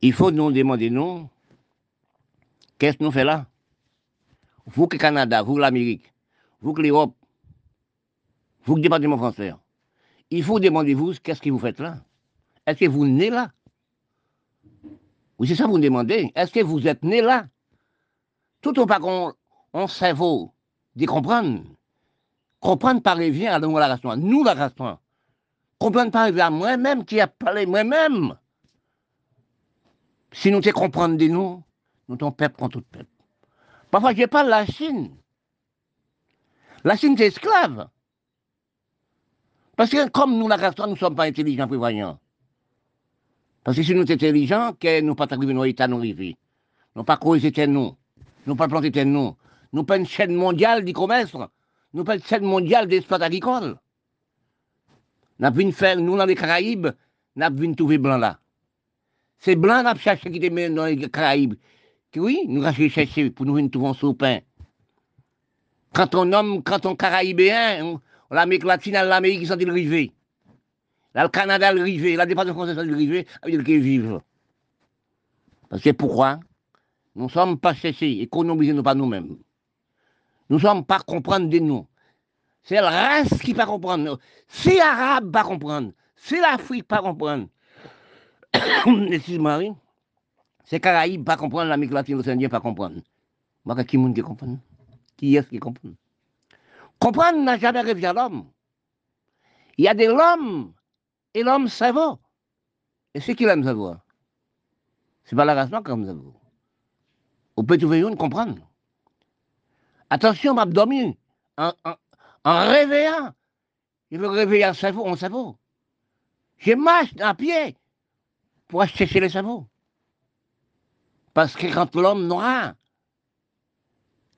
Il faut nous demander, nous, qu'est-ce que nous faisons là? Vous que le Canada, vous l'Amérique, vous que l'Europe, vous que le département français, il faut demander vous qu'est-ce que vous faites là? Est-ce que vous nez là? Oui, c'est ça que vous demandez. Est-ce que vous êtes né là? Tout au pas qu'on on cerveau de comprendre. Comprendre par les viens à la race Nous la race Comprendre par les à moi-même qui a parlé moi-même. Si nous te comprenons de nous, nous sommes peuple contre tout peuple. Parfois, je parle de la Chine. La Chine, c'est esclave. Parce que comme nous, la race nous ne sommes pas intelligents, prévoyants. Parce que si nous sommes intelligents, que nous ne pas arriver dans l'état nous arriver. Nous pas creuser nous. Nous pas planter nous. Nous pas une chaîne mondiale du commerce. Nous pas une chaîne mondiale d'espace agricole. Nous avons faire, nous, dans les Caraïbes, nous avons trouver blanc là. C'est blanc, avons cherché qui était dans les Caraïbes. Oui, nous avons cherché pour nous trouver un sous-pain. Quand on nomme, quand on Caraïbéen, l'Amérique latine, l'Amérique, ils sont arrivés. Là, le Canada, le rivé, la département français, le rivé, qu'ils vivent. Parce que pourquoi? Nous ne sommes pas cherchés, économiser nous pas nous-mêmes. Nous ne sommes pas comprendre de nous. C'est la race qui ne pas comprendre. C'est l'arabe pas comprendre. C'est l'Afrique pas comprendre. Excuse-moi. C'est Caraïbes pas comprendre, l'Amérique latine, l'Océan pas comprendre. Moi, qui est-ce qui comprend? Qui est-ce qui comprend? Comprendre n'a jamais rêvé à l'homme. Il y a de l'homme et l'homme cerveau. Et c'est qui l'aime savoir C'est pas la race comme cerveau. On peut trouver une comprendre. Attention, m'a dormi en, en, réveillant. Il veut réveiller un cerveau, un cerveau. Je marche à pied pour chercher le cerveau. Parce que quand l'homme noir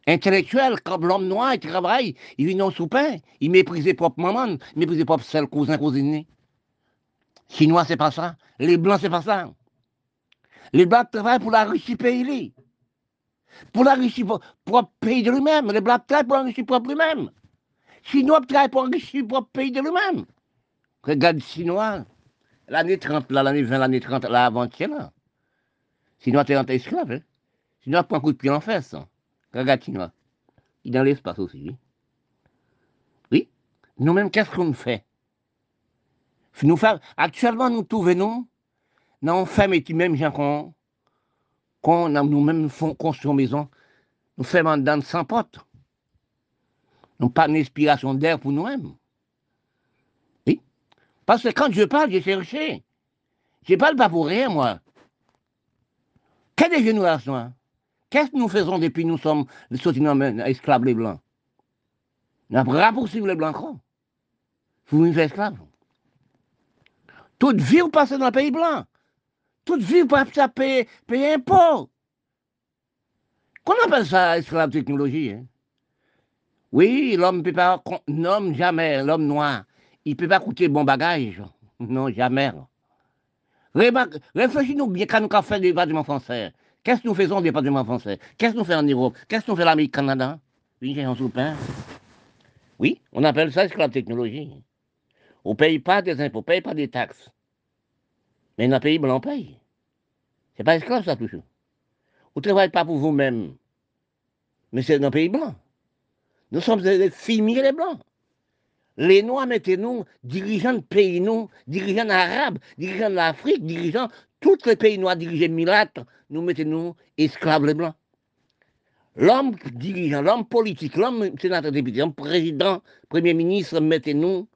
intellectuel, comme l'homme noir, il travaille, il vit non sous-pain, il méprise propre maman, il méprise propre seul cousin, cousine. Chinois, c'est pas ça. Les blancs, c'est pas ça. Les blancs travaillent pour la Russie pays. Pour la Russie propre pays de lui-même. Les blancs travaillent pour la Russie propre lui-même. Chinois travaillent pour la Russie propre pays de lui-même. Regarde Chinois, l'année 30, l'année 20, l'année 30, là, avant-hier, là. Chinois, t'es esclave, hein. Chinois prend un coup de pied en fesse. Hein. Regarde Chinois. Il est dans l'espace aussi. Oui. Nous-mêmes, qu'est-ce qu'on fait? Nous faire, Actuellement, nous trouvons dans femmes et gens qu'on nous-mêmes construit une maison, nous faisons dans sans porte. Nous pas d'inspiration d'air pour nous-mêmes. Parce que quand je parle, j'ai cherché. Je parle pas pour rien, moi. Quelle est génération Qu'est-ce que nous faisons depuis que nous sommes esclaves les blancs? Nous avons raccourci les blancs. Vous nous esclaves. Toute vie, vous passez dans le pays blanc. Toute vie, vous passez à payer, payer impôt. Qu'on appelle ça esclave technologie hein? Oui, l'homme ne peut pas, l'homme jamais, l'homme noir, il ne peut pas coûter bon bagage. Non, jamais. Réfléchissez-nous bien quand nous fait des bâtiments français. Qu'est-ce que nous faisons des bâtiments français? Qu'est-ce que nous faisons en Europe? Qu'est-ce que nous faisons en Amérique, Canada? Oui, on appelle ça esclave technologie. On ne paye pas des impôts, on ne paye pas des taxes. Mais dans le pays blanc, on paye. Ce n'est pas esclave, ça, toujours. Vous ne travaillez pas pour vous-même. Mais c'est dans le pays blanc. Nous sommes des filmiers les blancs. Les Noirs, mettez-nous dirigeants de pays, nous, dirigeants arabes, dirigeants de l'Afrique, dirigeants, tous les pays noirs dirigés milâtres, nous mettez-nous esclaves les blancs. L'homme dirigeant, l'homme politique, l'homme sénateur député, l'homme président, premier ministre, mettez-nous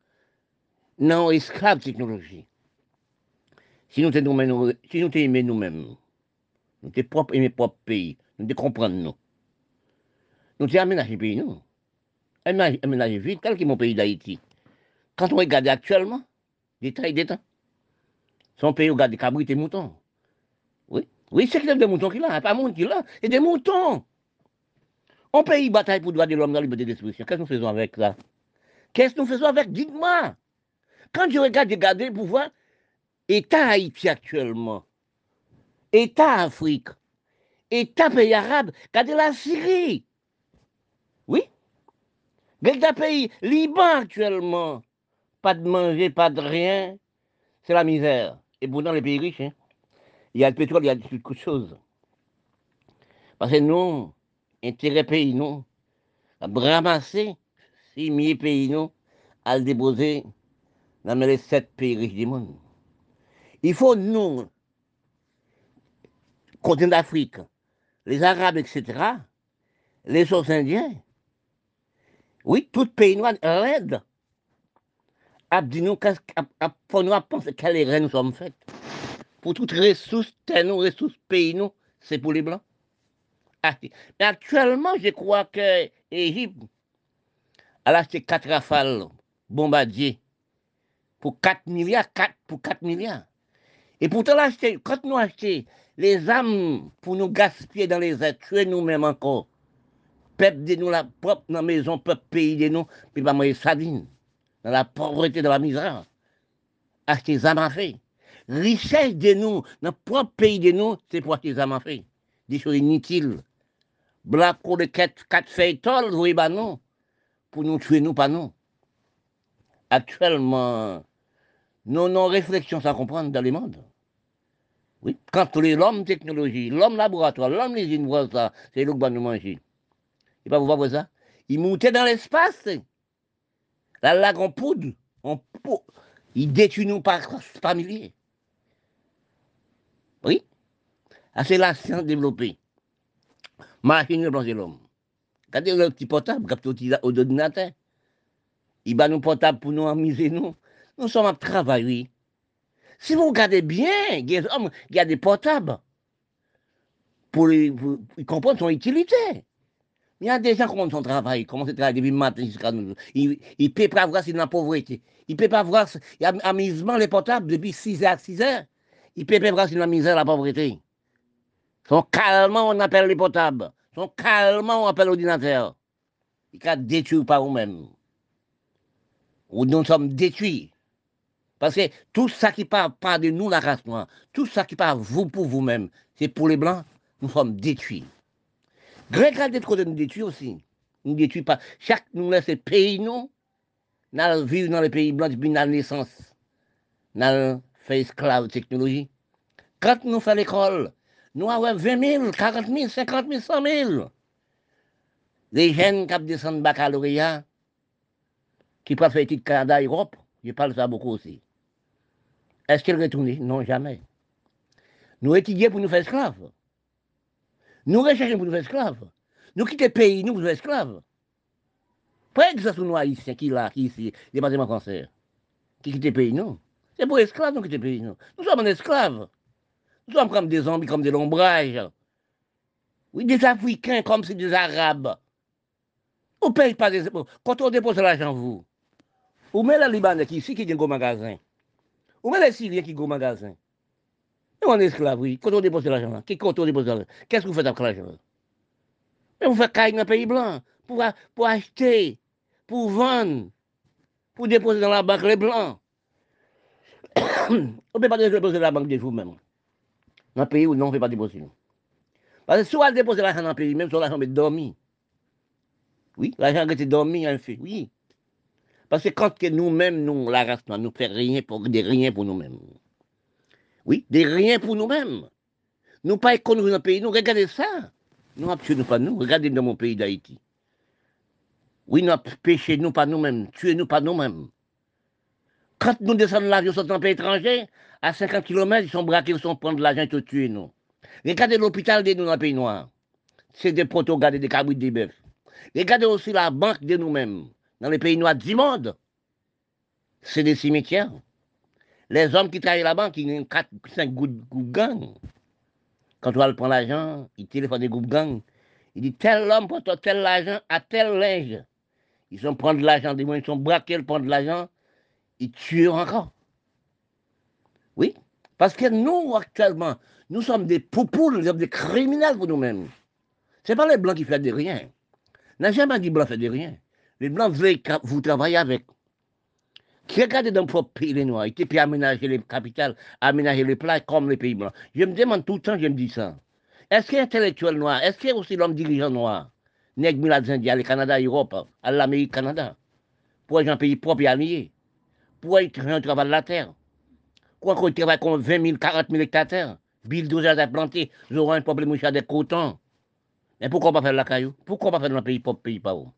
non esclaves technologie. Si nous aimons si nous nous-mêmes, nous sommes propres aimer propre pays, nous devons comprendre nous. Nous devons aménager le pays, nous. Aménager vite, tel que mon pays d'Haïti. Quand on regarde actuellement, détail d'état, son pays regarde des cabrites et moutons. Oui, oui, c'est qu'il des moutons qu'il a, pas monde qu'il a, et des moutons. On pays bataille pour droit de l'homme dans la liberté d'expression. Qu'est-ce que nous faisons avec ça? Qu'est-ce que nous faisons avec? Dites-moi. Quand je regarde, regardez pour voir État Haïti actuellement, État Afrique, État pays arabe, regardez la Syrie. Le pays Liban actuellement. Pas de manger, pas de rien. C'est la misère. Et pourtant, les pays riches, hein. Il y a le pétrole, il y a de choses. Parce que nous, intérêt pays, nous, à ramasser 6 000 pays, nous, à le déposer dans les sept pays riches du monde. Il faut, nous, continent d'Afrique, les Arabes, etc., les indiens, oui, tout pays noir raide, a dit nous, pour nous penser quelles erreurs nous sommes faites? Pour toutes ressources, nos ressources pays, nous, c'est pour les Blancs. Ah, mais actuellement, je crois que l'Égypte a acheté 4 rafales bombardiers pour 4 milliards, 4 pour 4 milliards. Et pourtant, quand nous achetons les âmes pour nous gaspiller dans les airs, tuer nous-mêmes encore, peuple de nous, la propre maison, peuple pays de nous, puis pas manger sardine, dans la pauvreté, dans la misère. Acheter des âmes fait. Richesse de nous, dans le propre pays de nous, c'est pour acheter des âmes fait. Des choses inutiles. Black de quatre, quatre feuilles tolles, oui, bah non. Pour nous tuer, nous, pas nous. Actuellement, nous, nos réflexions sans comprendre dans le monde. Oui, quand l'homme technologie, l'homme laboratoire, l'homme usines voit ça, c'est là que nous manger. Il va vous voir ça. Il montait dans l'espace. La lague en poudre. Il détruit nous par, par milliers. Oui. Ah, c'est la science développée. Machine de l'homme. Regardez le petit portable, petit ordinateur. Il va nous portable pour nous amuser, nous. Nous sommes en travail, oui. Si vous regardez bien, il y a des portables pour, comprendre son utilité. Il y a des gens qui ont son travail, commencent à travailler depuis le matin jusqu'à nous. Ils ne peuvent pas voir y a la pauvreté. Ils ne peuvent pas voir, amusement les portables depuis 6 heures, 6 heures. Ils ne peuvent pas voir a la misère, la pauvreté. Sont calmement, on appelle les portables. Ils sont calmement, on appelle l'ordinateur. Ils sont détruits par eux-mêmes. Ou nous sommes détruits. Parce que tout ça qui parle pas de nous, la race noire, tout ça qui parle vous pour vous-même, c'est pour les blancs, nous sommes détruits. Des de nous détruire aussi. Nous détruit pas. Chaque nous laisse pays, nous, nous vivons dans les pays blancs depuis la naissance. Nous fait esclave technologie. Quand nous faisons l'école, nous avons 20 000, 40 000, 50 000, 100 000. Les jeunes qui descendent baccalauréat, qui peuvent faire Canada, Europe, je parle ça beaucoup aussi. Est-ce qu'ils retournent? Non, jamais. Nous étudions pour nous faire esclaves. Nous recherchons pour nous faire esclaves. Nous quittons le pays, nous pour nous faire esclaves. Pas exactement nous haïtiens qui là, qui ici, département cancer, qui quittent le pays, non. C'est pour esclaves, nous quittons le pays, non. Nous sommes en esclaves. Nous sommes comme des zombies, comme des lombrages. Oui, des Africains comme c'est des Arabes. Ou paye pas des... Bon, quand on dépose l'argent, vous, ou met la Libanais qui ici qui vient au magasin, ou met les Syriens qui vont au magasin, Et on est esclave, oui. Quand on dépose l'argent, qui quand on dépose l'argent, qu'est-ce que vous faites avec l'argent Vous faites caille dans le pays blanc pour, acheter, pour vendre, pour déposer dans la banque les blancs. on ne peut pas déposer dans la banque de vous-même. Dans le pays où non, on ne peut pas déposer. Parce que si on déposer l'argent dans le pays, même si l'argent est dormi. Oui, l'argent est dormi, en fait, oui. Parce que quand nous-mêmes, nous, la race, nous ne faisons rien pour, des rien pour nous-mêmes. Oui, des rien pour nous-mêmes. Nous pas économiser dans le pays, nous regardez ça. Nous nous pas nous, regardez dans mon pays d'Haïti. Oui, nous péché nous pas nous-mêmes, tué nous pas nous-mêmes. Quand nous descendons l'avion sur un pays étranger, à 50 km, ils sont braqués, ils sont prendre l'argent et tuer nous. Regardez l'hôpital de nous dans le pays noir. C'est des proto des cabris, des bœufs. Regardez aussi la banque de nous-mêmes, dans les pays noirs du monde. C'est des cimetières. Les hommes qui travaillent là-bas, qui ont 4, 5 groupes gang. Quand on va prendre l'argent, ils téléphonent des groupes gang. Il dit tel homme prend tel argent à tel linge. Ils sont prendre l'argent, ils sont braqués, ils prennent de l'argent, ils tuent encore. Oui, parce que nous, actuellement, nous sommes des poupous, nous sommes des criminels pour nous-mêmes. Ce n'est pas les blancs qui font de rien. N'a jamais dit blanc fait de rien. Les blancs veulent vous travailler avec. Qui regarde dans le propre pays les noirs, qui peut aménager les capitales, aménager les places comme les pays blancs. Je me demande tout le temps, je me dis ça. Est-ce qu'il y a intellectuel noir? Est-ce qu'il y a aussi l'homme dirigeant noir? Nègre Milad India, le Canada, l'Europe, à l'Amérique, Canada. Pour être un pays propre et allié? Pour être un travail de la terre? Quoi qu'on travaille comme 20 000, 40 000 hectares? Bulldozer planté, nous aurons un problème mouchard des cotons. Mais pourquoi pas faire la caillou? Pourquoi pas faire dans le pays pauvre, pays pauvre?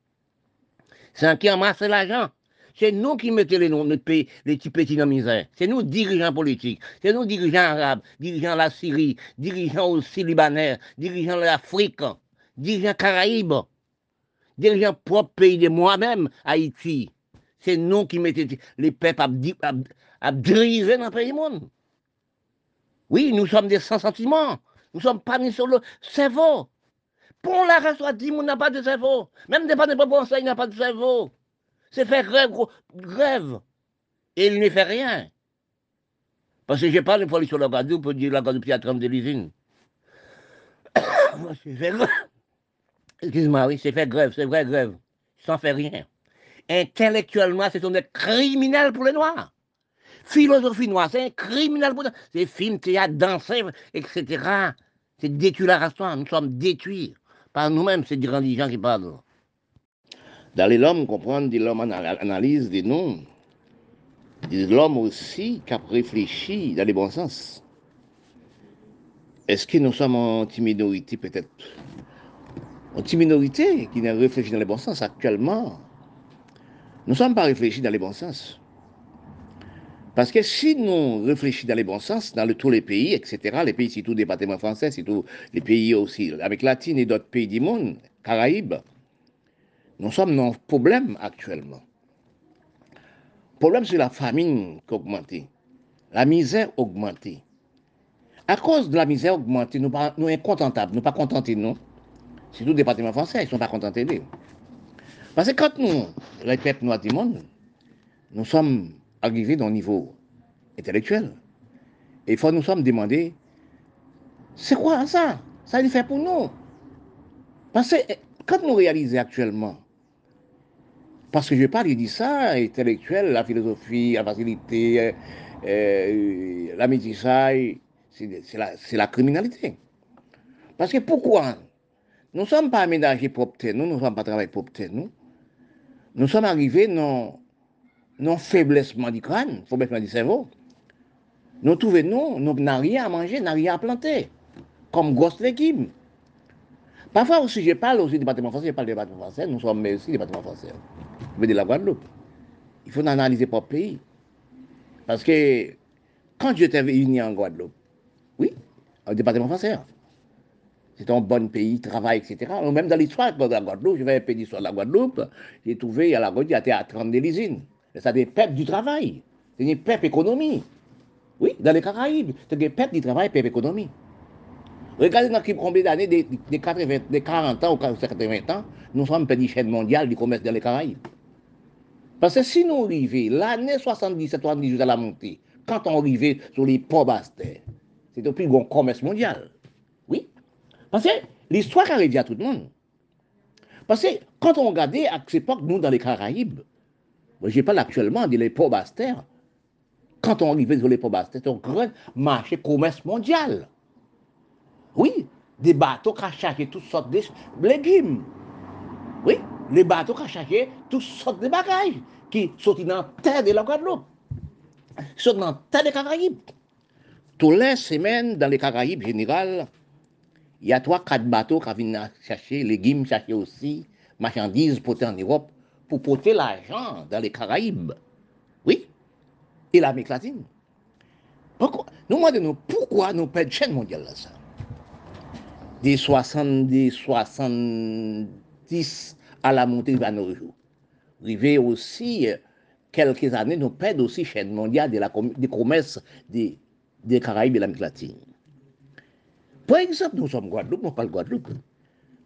C'est un qui amasse l'argent. C'est nous qui mettons les noms de pays, les petits petits dans la. C'est nous, dirigeants politiques. C'est nous, dirigeants arabes, dirigeants de la Syrie, dirigeants aussi libanais, dirigeants de l'Afrique, dirigeants Caraïbes, dirigeants propres pays de moi-même, Haïti. C'est nous qui mettons les peuples à, à, dans le pays monde. Oui, nous sommes des sans sentiments. Nous sommes pas mis sur le cerveau. Pour la race, dit, on n'a pas de cerveau. Même des pas de bon il n'a pas de cerveau. C'est faire grève, grève. Et il ne fait rien. Parce que je parle une fois sur la radio pour dire la Guadeloupe à 30 de l'usine. c'est fait grève. Excuse-moi, oui, c'est faire grève, c'est vrai grève. Sans faire rien. Intellectuellement, c'est des criminels pour les Noirs. Philosophie noire, c'est un criminel pour les Noirs. C'est film, théâtre, danser, etc. C'est détruire la race. Nous sommes détruits par nous-mêmes, c'est des gens qui parlent. Dans les l'homme, comprendre, l'homme analyse des noms. L'homme aussi qui réfléchi dans les bons sens. Est-ce que nous sommes en minorité peut-être? En minorité qui n'a réfléchi dans les bons sens actuellement. Nous ne sommes pas réfléchis dans les bons sens. Parce que si nous réfléchissons dans les bons sens, dans tous les pays, etc., les pays, surtout département français, surtout les pays aussi, avec Latine et d'autres pays du monde, Caraïbes, nous sommes dans un problème actuellement. Le problème, c'est la famine qui a augmenté. La misère a augmenté. À cause de la misère augmentée, nous sommes incontentables, nous ne sommes pas contentés, non. Surtout le département français, ils ne sont pas contentés d'eux. Parce que quand nous, les peuples noirs du monde, nous sommes arrivés dans le niveau intellectuel, et il faut nous sommes demandés, c'est quoi ça? Ça il fait pour nous. Parce que quand nous réalisons actuellement parce que je parle, il dit ça, intellectuel, la philosophie, la facilité, euh, euh la métissage, c'est la, criminalité. Parce que pourquoi? Nous ne sommes pas aménagés pour obtenir, nous ne sommes pas travaillés pour obtenir, nous. Nous sommes arrivés dans non faiblessement du crâne, faiblessement du cerveau. Nous trouvons, nous, nous n'avons rien à manger, n'avons rien à planter, comme grosses légumes. Parfois aussi, je parle aussi du département français, je parle du département français, nous sommes aussi du département français de la Guadeloupe. Il faut analyser le pays. Parce que quand j'étais venu en Guadeloupe, oui, au département français, c'est un bon pays, travail, etc. Même dans l'histoire de la Guadeloupe, je vais un peu d'histoire de la Guadeloupe, j'ai trouvé à la Guadeloupe, il y a 30 de l'usine. C'est des peuples du travail, c'est des peuples économie. Oui, dans les Caraïbes, c'est des peuples du travail, peuples économie. Regardez dans combien d'années, des, des, 40 ans ou 80 ans, nous sommes une chaîne mondiale du commerce dans les Caraïbes. Parce que si nous arrivons, l'année 77-78 à la montée, quand on arrivait sur les ports Bastère, c'était le plus grand commerce mondial. Oui. Parce que l'histoire arrive à tout le monde. Parce que quand on regardait à cette époque, nous, dans les Caraïbes, je parle actuellement des ports Bastère, quand on arrivait sur les ports Bastère, c'était un grand marché commerce mondial. Oui, des bateaux qui achetaient toutes sortes de légumes. Oui, le bato ka chache tout sot de bagay ki soti nan ter de la Guadeloupe, soti nan ter de Caraïbes. Tous les semaines, dans les Caraïbes général, il y a 3-4 bateaux qui viennent chercher légumes, chercher aussi marchandises portées en Europe pour porter l'argent dans les Caraïbes. Oui, et l'Amérique latine. Pourquoi? Nous demandons pourquoi nous perdons chaîne mondiale là ça. Des 70, 70, à la montée de nos jours. Rivé aussi, euh, quelques années, nous perdons aussi chaîne mondiale de la, des commerces des, Caraïbes et l'Amérique latine. Par exemple, nous sommes Guadeloupe, nous parlons Guadeloupe.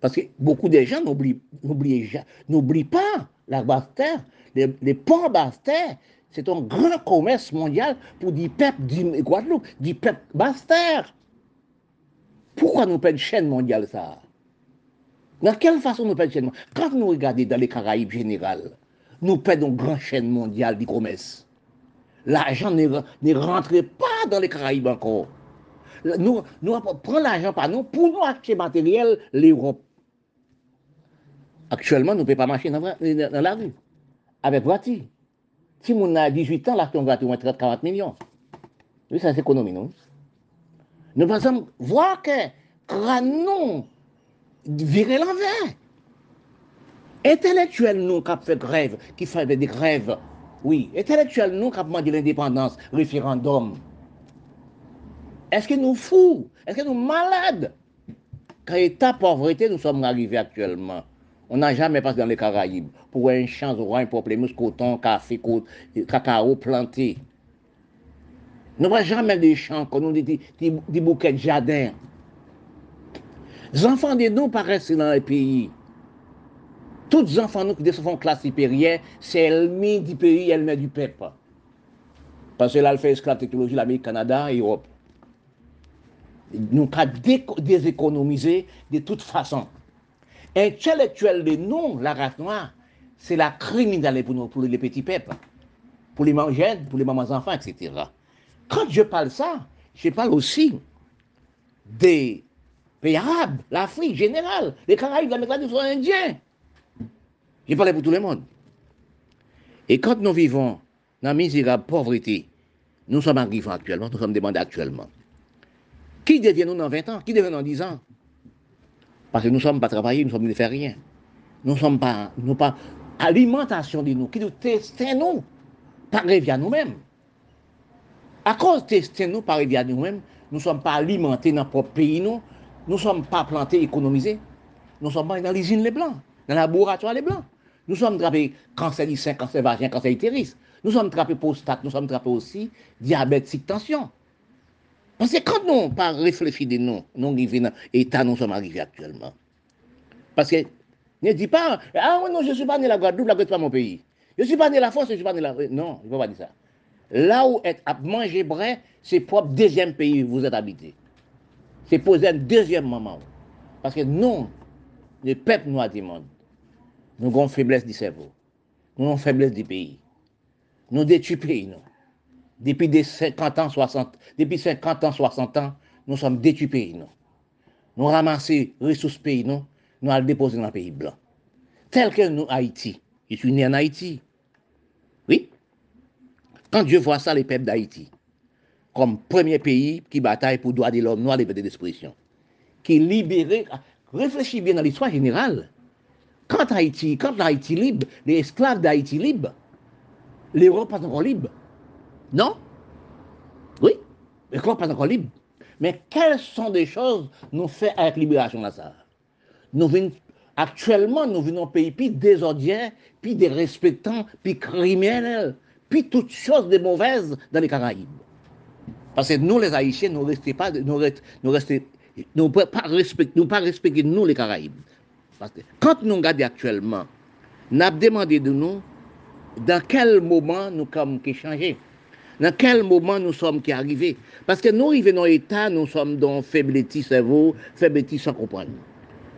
Parce que beaucoup de gens n'oublient pas la Basse-Terre. Les, les ports Basse-Terre, c'est un grand commerce mondial pour des peuples du Guadeloupe, des peuples Basse-Terre. Pourquoi nous perdons chaîne mondiale ça? Dans quelle façon nous perdons chaînement Quand nous regardons dans les Caraïbes générales, nous perdons une grande chaîne mondiale du commerce. L'argent ne rentre pas dans les Caraïbes encore. Nous, nous prenons l'argent par nous pour nous acheter matériel l'Europe. Actuellement, nous ne pouvons pas marcher dans, dans la rue avec voiture. Si on a 18 ans, l'achat de voiture, on 30-40 millions. Oui, ça c'est économie, non Nous pensons voir que crânons virer l'envers. Intellectuel nous qui fait grève, qui fait des grèves, oui, intellectuel nous qui demandé l'indépendance, référendum. Est-ce que nous fous? Est-ce que nous malades? Quand état pauvreté, nous sommes arrivés actuellement. On n'a jamais passé dans les Caraïbes pour un champ, un problème, coton, café, cacao planté. Nous n'avons jamais des champs, comme nous dit, des, bouquets de jardin. Les enfants de nous paraissent dans les pays. Tous les enfants nous qui sont classe supérieure, c'est ennemi du pays, ennemi du peuple. Parce que là, elle fait esclave technologie, l'Amérique, Canada et l'Europe. Nous avons déséconomisé de toute façon. Intellectuel de nous, la race noire, c'est la criminalité pour, pour les petits peuples, pour les manger, pour les mamans enfants, etc. Quand je parle ça, je parle aussi des pays arabes, l'Afrique générale, les Caraïbes, l'Amérique latine sont indiens. Je parle pour tout le monde. Et quand nous vivons dans la misérable pauvreté, nous sommes arrivés actuellement, nous sommes demandés actuellement. Qui deviennent-nous dans 20 ans? Qui deviennent dans 10 ans? Parce que nous ne sommes pas travaillés, nous ne sommes rien. Nous ne sommes pas, nous pas alimentation de nous, qui nous testons nous, par à nous-mêmes. À cause de nous par à nous-mêmes, nous ne sommes pas alimentés dans notre pays, nous ne sommes pas plantés, économisés. Nous ne sommes pas dans l'usine les blancs, dans le laboratoire les blancs. Nous sommes trappés cancer du sein, cancer vagin, cancer utérus. Nous sommes trappés prostate, nous sommes trappés aussi diabète, tension. Parce que quand nous pas réfléchi de nous, nous arrivons dans l'état nous sommes arrivés actuellement. Parce que ne dis pas, ah non, je ne suis pas né la Guadeloupe, la Guadeloupe, pas mon pays. Je ne suis pas né la France, je ne suis pas né la. Non, il ne faut pas dire ça. Là où être à manger vrai, c'est propre deuxième pays où vous êtes habité. C'est poser un deuxième moment. Parce que nous, le peuple noir du monde, nous avons faiblesse du cerveau. Nous avons faiblesse du pays. Nous détruisons pays, nous. Depuis des 50 ans, 60, depuis 50 ans, 60 ans, nous sommes détruits pays, non. nous. Non. Nous ramassons ressources pays, nous. Nous allons déposer dans le pays blanc. Tel que nous, Haïti. Je suis né en Haïti. Oui. Quand Dieu voit ça, les peuples d'Haïti, comme premier pays qui bataille pour droit de l'homme, noir, liberté d'expression, qui libéré, réfléchis bien dans l'histoire générale. Quand Haïti, quand l'Haïti libre, les esclaves d'Haïti libre, l'Europe pas encore libre. Non? Oui, l'Europe pas encore libre. Mais quelles sont des choses nous fait avec libération de ça Nous Actuellement, nous venons pays plus désordien, puis dérespectants, puis criminels, puis toutes choses de mauvaises dans les Caraïbes. Parce que nous, les Haïtiens, nous restons pas, nous restons, nous restons, nous pas respecter, nous pas respecter nous les Caraïbes. Parce que quand nous regardons actuellement, nous avons demandé de nous dans quel moment nous sommes qui changer, dans quel moment nous sommes qui arrivés. Parce que nous arrivons dans l'état, nous sommes dans faiblesse cerveau, faiblesse sans comprendre.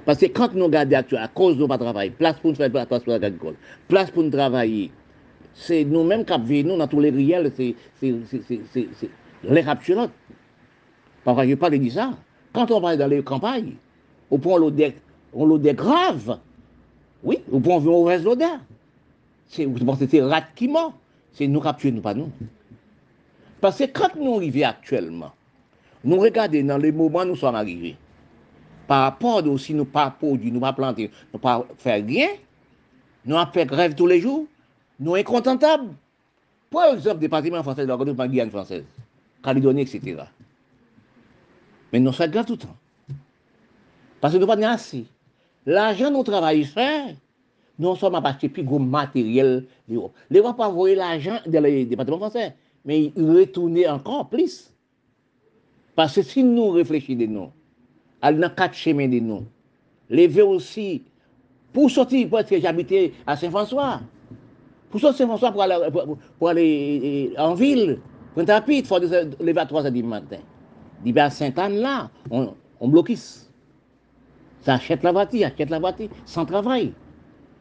Parce que quand nous regardons actuellement, à cause de notre travail, place pour nous faire place pour l'agricole, place pour nous travailler, c'est nous-mêmes qui vivons dans tous les réels, c'est les raptulotes. Parfois, je parle de ça. Quand on va dans les campagnes, on prend l'odeur, on l'odeur grave. Oui, on prend une mauvaise odeur. C'est, c'est rat qui ment? C'est nous capturer, nous pas nous. Parce que quand nous arrivons actuellement, nous regardons dans les moments où nous sommes arrivés, par rapport à si nous pas produire, nous pas planter, nous pas faire rien, nous avons fait grève tous les jours, nous incontentables. Par exemple, département français de la Guadeloupe, Guyane française, Calédonie, etc. Mais nous sommes tout le temps. Parce que nous n'avons pas assez. L'argent nous travaillons faire, nous sommes à acheter plus gros matériel. Les va pas envoyer l'argent dans les départements français, mais ils retourner encore plus. Parce que si nous réfléchissons de nous, à dans quatre chemins de nous, lever aussi, pour sortir, parce que j'habitais à Saint-François, pour sortir Saint-François pour aller, pour, aller en ville, tapis, il faut lever à 3 h du matin. Il à Sainte-Anne là, on, on bloquisse. Ça achète la voiture, achète la voiture, sans travail.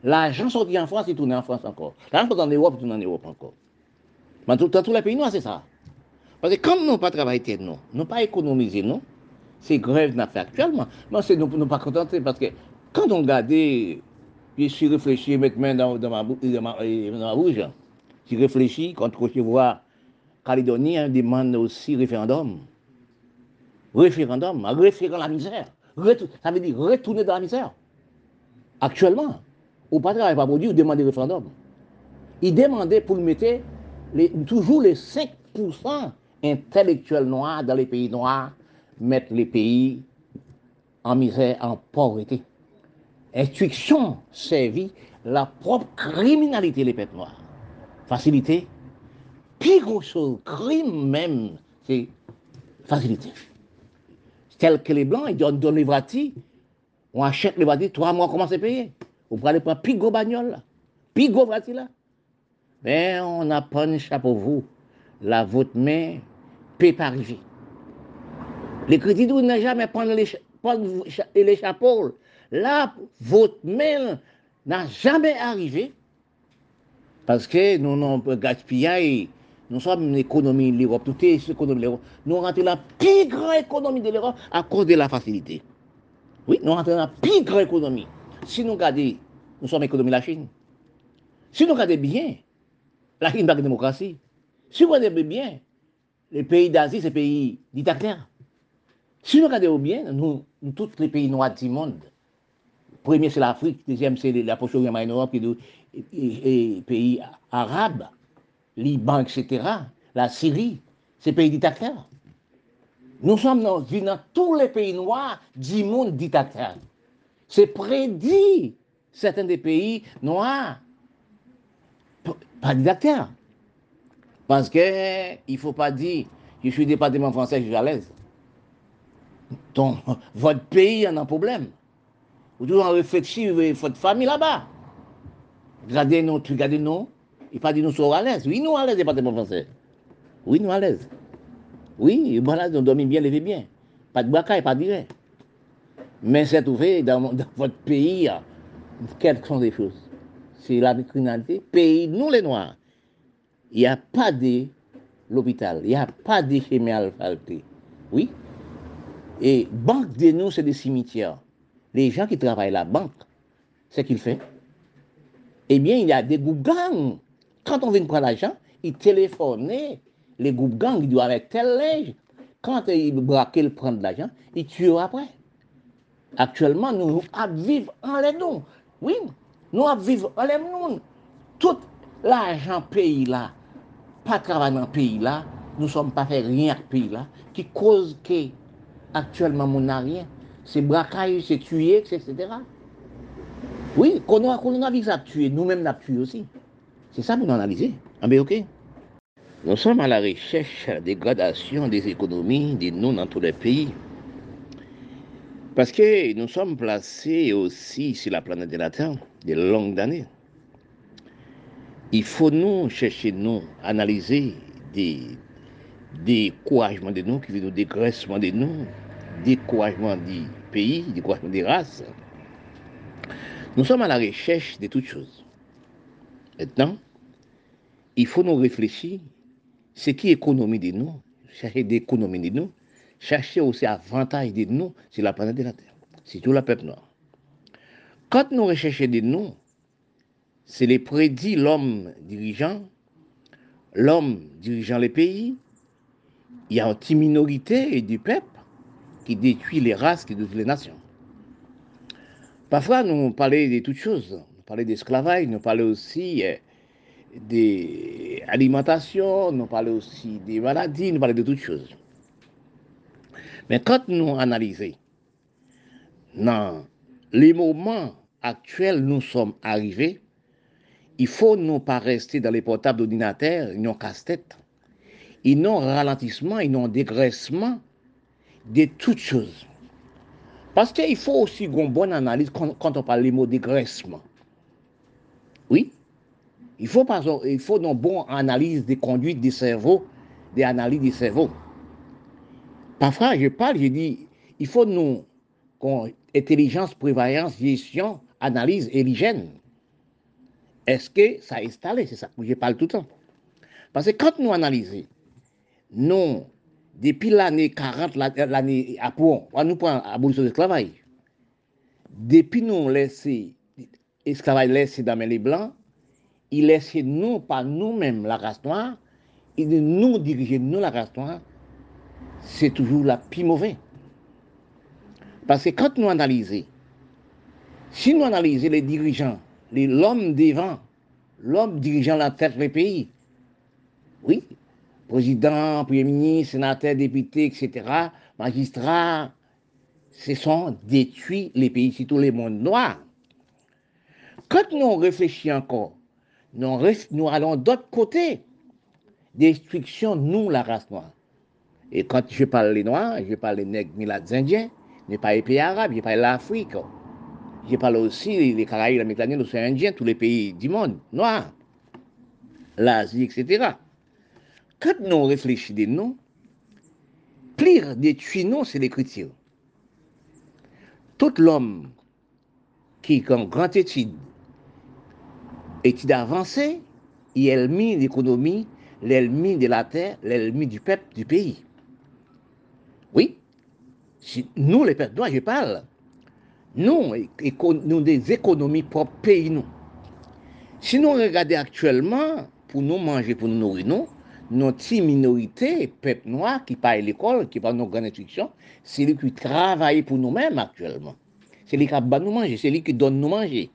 L'argent sorti en France, il tourne en France encore. L'argent en Europe, il tourne en Europe encore. Mais dans tous les pays noirs, c'est ça. Parce que quand nous n'avons pas travaillé, nous n'avons pas économisé, nous, c'est grève qu'on fait actuellement. Mais c'est nous ne pas contentés parce que quand on regarde, je suis réfléchi, mettre main dans, dans, ma, dans, ma, dans ma bouche, je réfléchis, quand je vois Calédonie, on demande aussi référendum. référendum, référant la misère. Ça veut dire retourner dans la misère. Actuellement, au patron n'avait pas produit, il demandait référendum. Il demandait pour mettre toujours les 5% intellectuels noirs dans les pays noirs, mettre les pays en misère, en pauvreté. Instruction servie la propre criminalité des peuples noirs. Facilité. Pire chose, crime même, c'est facilité. Tel que les Blancs, ils donnent, les vratis, on achète les vratis, trois mois, comment c'est payé On prend les plus gros bagnole, là. Gros vratis, là. Mais on n'a pas un chapeau vous. La votre main peut pas arriver. Les crédits n'a jamais prendre les, les chapeaux. Là, votre main n'a jamais arrivé. Parce que nous n'avons pas gaspillé. Nous sommes une économie de l'Europe, tout est économie de l'Europe. Nous rentrons dans la plus grande économie de l'Europe à cause de la facilité. Oui, nous rentrons dans la plus grande économie. Si nous regardons, nous sommes économie de la Chine. Si nous regardons bien, la Chine n'a pas de démocratie. Si vous regardez bien, les pays d'Asie, c'est pays dictateurs. Si nous regardons bien, nous, tous les pays noirs du monde, premier c'est l'Afrique, deuxième c'est la poche orientale et les pays arabes, Liban, etc., la Syrie, c'est pays dictateurs. Nous sommes dans, dans tous les pays noirs du monde dictateur. C'est prédit certains des pays noirs, pas dictateurs. Parce qu'il ne faut pas dire, je suis département français, je suis à l'aise. Votre pays a un problème. Vous devez réfléchir, votre famille là-bas. Regardez-nous, regardez-nous, il pas dit nous sommes à l'aise. Oui, nous à l'aise, département français. Oui, nous à l'aise. Oui, voilà, nous dormons bien, levez bien. Pas de bakaille, pas de Mais c'est fait dans, votre pays, quelles sont les choses? C'est la criminalité. Pays, nous les Noirs, il n'y a pas de il n'y a pas de chemin. Oui. Et banque de nous, c'est des cimetières. Les gens qui travaillent à la banque, c'est qu'ils font. Eh bien, il y a des gangs Quand on vient prendre l'argent, il téléphonait les groupes gangs, il doit oh, avec tel linge. Quand il braquait, il prend de l'argent, il tue après. Actuellement, nous vivons en les dons. Oui, nous vivons en les monde. Tout l'argent pays là, pas travail dans le pays là, nous ne sommes pas fait rien avec pays là, qui cause que actuellement nous n'a rien. C'est braquage, c'est tuer, etc. Oui, qu'on a, qu'on a vu ça tuer, nous-mêmes nous tué aussi. C'est ça pour nous analyser. Ah ben ok. Nous sommes à la recherche de la dégradation des économies des nous dans tous les pays. Parce que nous sommes placés aussi sur la planète de la Terre de longues années. Il faut nous chercher, nous, analyser des découragements de nous, qui viennent au dégraissement de nous, découragement du pays, découragement des races. Nous sommes à la recherche de toutes choses. Maintenant, il faut nous réfléchir, ce qui économie de nous, chercher d'économie de nous, chercher aussi avantage de nous sur la planète de la Terre, c'est tout le peuple noir. Quand nous recherchons de nous, c'est les prédits l'homme dirigeant, l'homme dirigeant les pays, il y a une petite minorité du peuple qui détruit les races, qui détruit les nations. Parfois, nous parlons de toutes choses parlons d'esclavage, nous parlons aussi euh, des alimentations, nous parlons aussi des maladies, nous parlons de toutes choses. Mais quand nous analysons dans les moments actuels nous sommes arrivés, il faut nous pas rester dans les portables d'ordinateur, non casse-tête, ils n'ont ralentissement, ils n'ont dégraissement de toutes choses. Parce qu'il faut aussi une bonne analyse quand on parle des mots dégraissement. Oui, il faut, pas, il faut une bonne analyse des conduites du cerveau, des analyses du cerveau. Parfois, je parle, je dis, il faut nous, intelligence, prévoyance, gestion, analyse et l'hygiène. Est-ce que ça est installé? C'est ça que je parle tout le temps. Parce que quand nous analysons, nous, depuis l'année 40, l'année après, on nous prend l'abolition du travail. Depuis nous laisser esclavage laissé dans les blancs, il laisse nous, pas nous-mêmes, la race noire, il nous diriger, nous, la race noire, c'est toujours la plus mauvaise. Parce que quand nous analysons, si nous analysons les dirigeants, l'homme devant, l'homme dirigeant la tête des pays, oui, président, premier ministre, sénateur, député, etc., magistrats, ce sont détruits les pays, surtout les mondes noirs. Quand nous réfléchissons encore, nous, allons d'autre côté, destruction, nous, la race noire. Et quand je parle des Noirs, je parle des nègres des indiens, je parle des pays arabes, je parle l'Afrique. Je parle aussi des Caraïbes, l'Amérique latine, l'océan Indien, tous les pays du monde, noirs, l'Asie, etc. Quand nous réfléchissons des noms, pire des noms, c'est l'écriture. Tout l'homme qui, en grande étude, étude avancée, il est l'ennemi de l'économie, l'ennemi de la terre, l'ennemi du peuple, du pays. Oui, nous, les peuples je parle. Nous, nous des économies propres pays, nous. Si nous regardons actuellement, pour nous manger, pour nous nourrir, nous, notre minorité, peuple noir, qui parle à l'école, qui parle nos grandes instructions, c'est lui qui travaille pour nous-mêmes actuellement. C'est lui qui nous manger, c'est lui qui donne nous manger.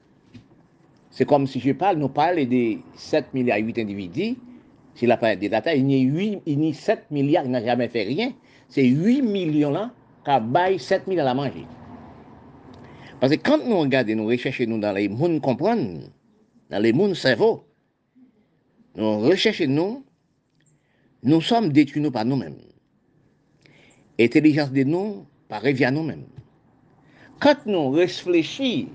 C'est comme si je parle, nous parlons des 7 milliards 8 individus, s'il a pas des data, il y a 7 milliards, il n'a jamais fait rien. C'est 8 millions là qui ont 7 milliards à manger. Parce que quand nous regardons, nous recherchons nous dans les mondes comprendre, dans les mondes cerveau, nous recherchons nous, nous sommes détruits par nous-mêmes. Intelligence de nous paraît via nous-mêmes. Quand nous réfléchissons,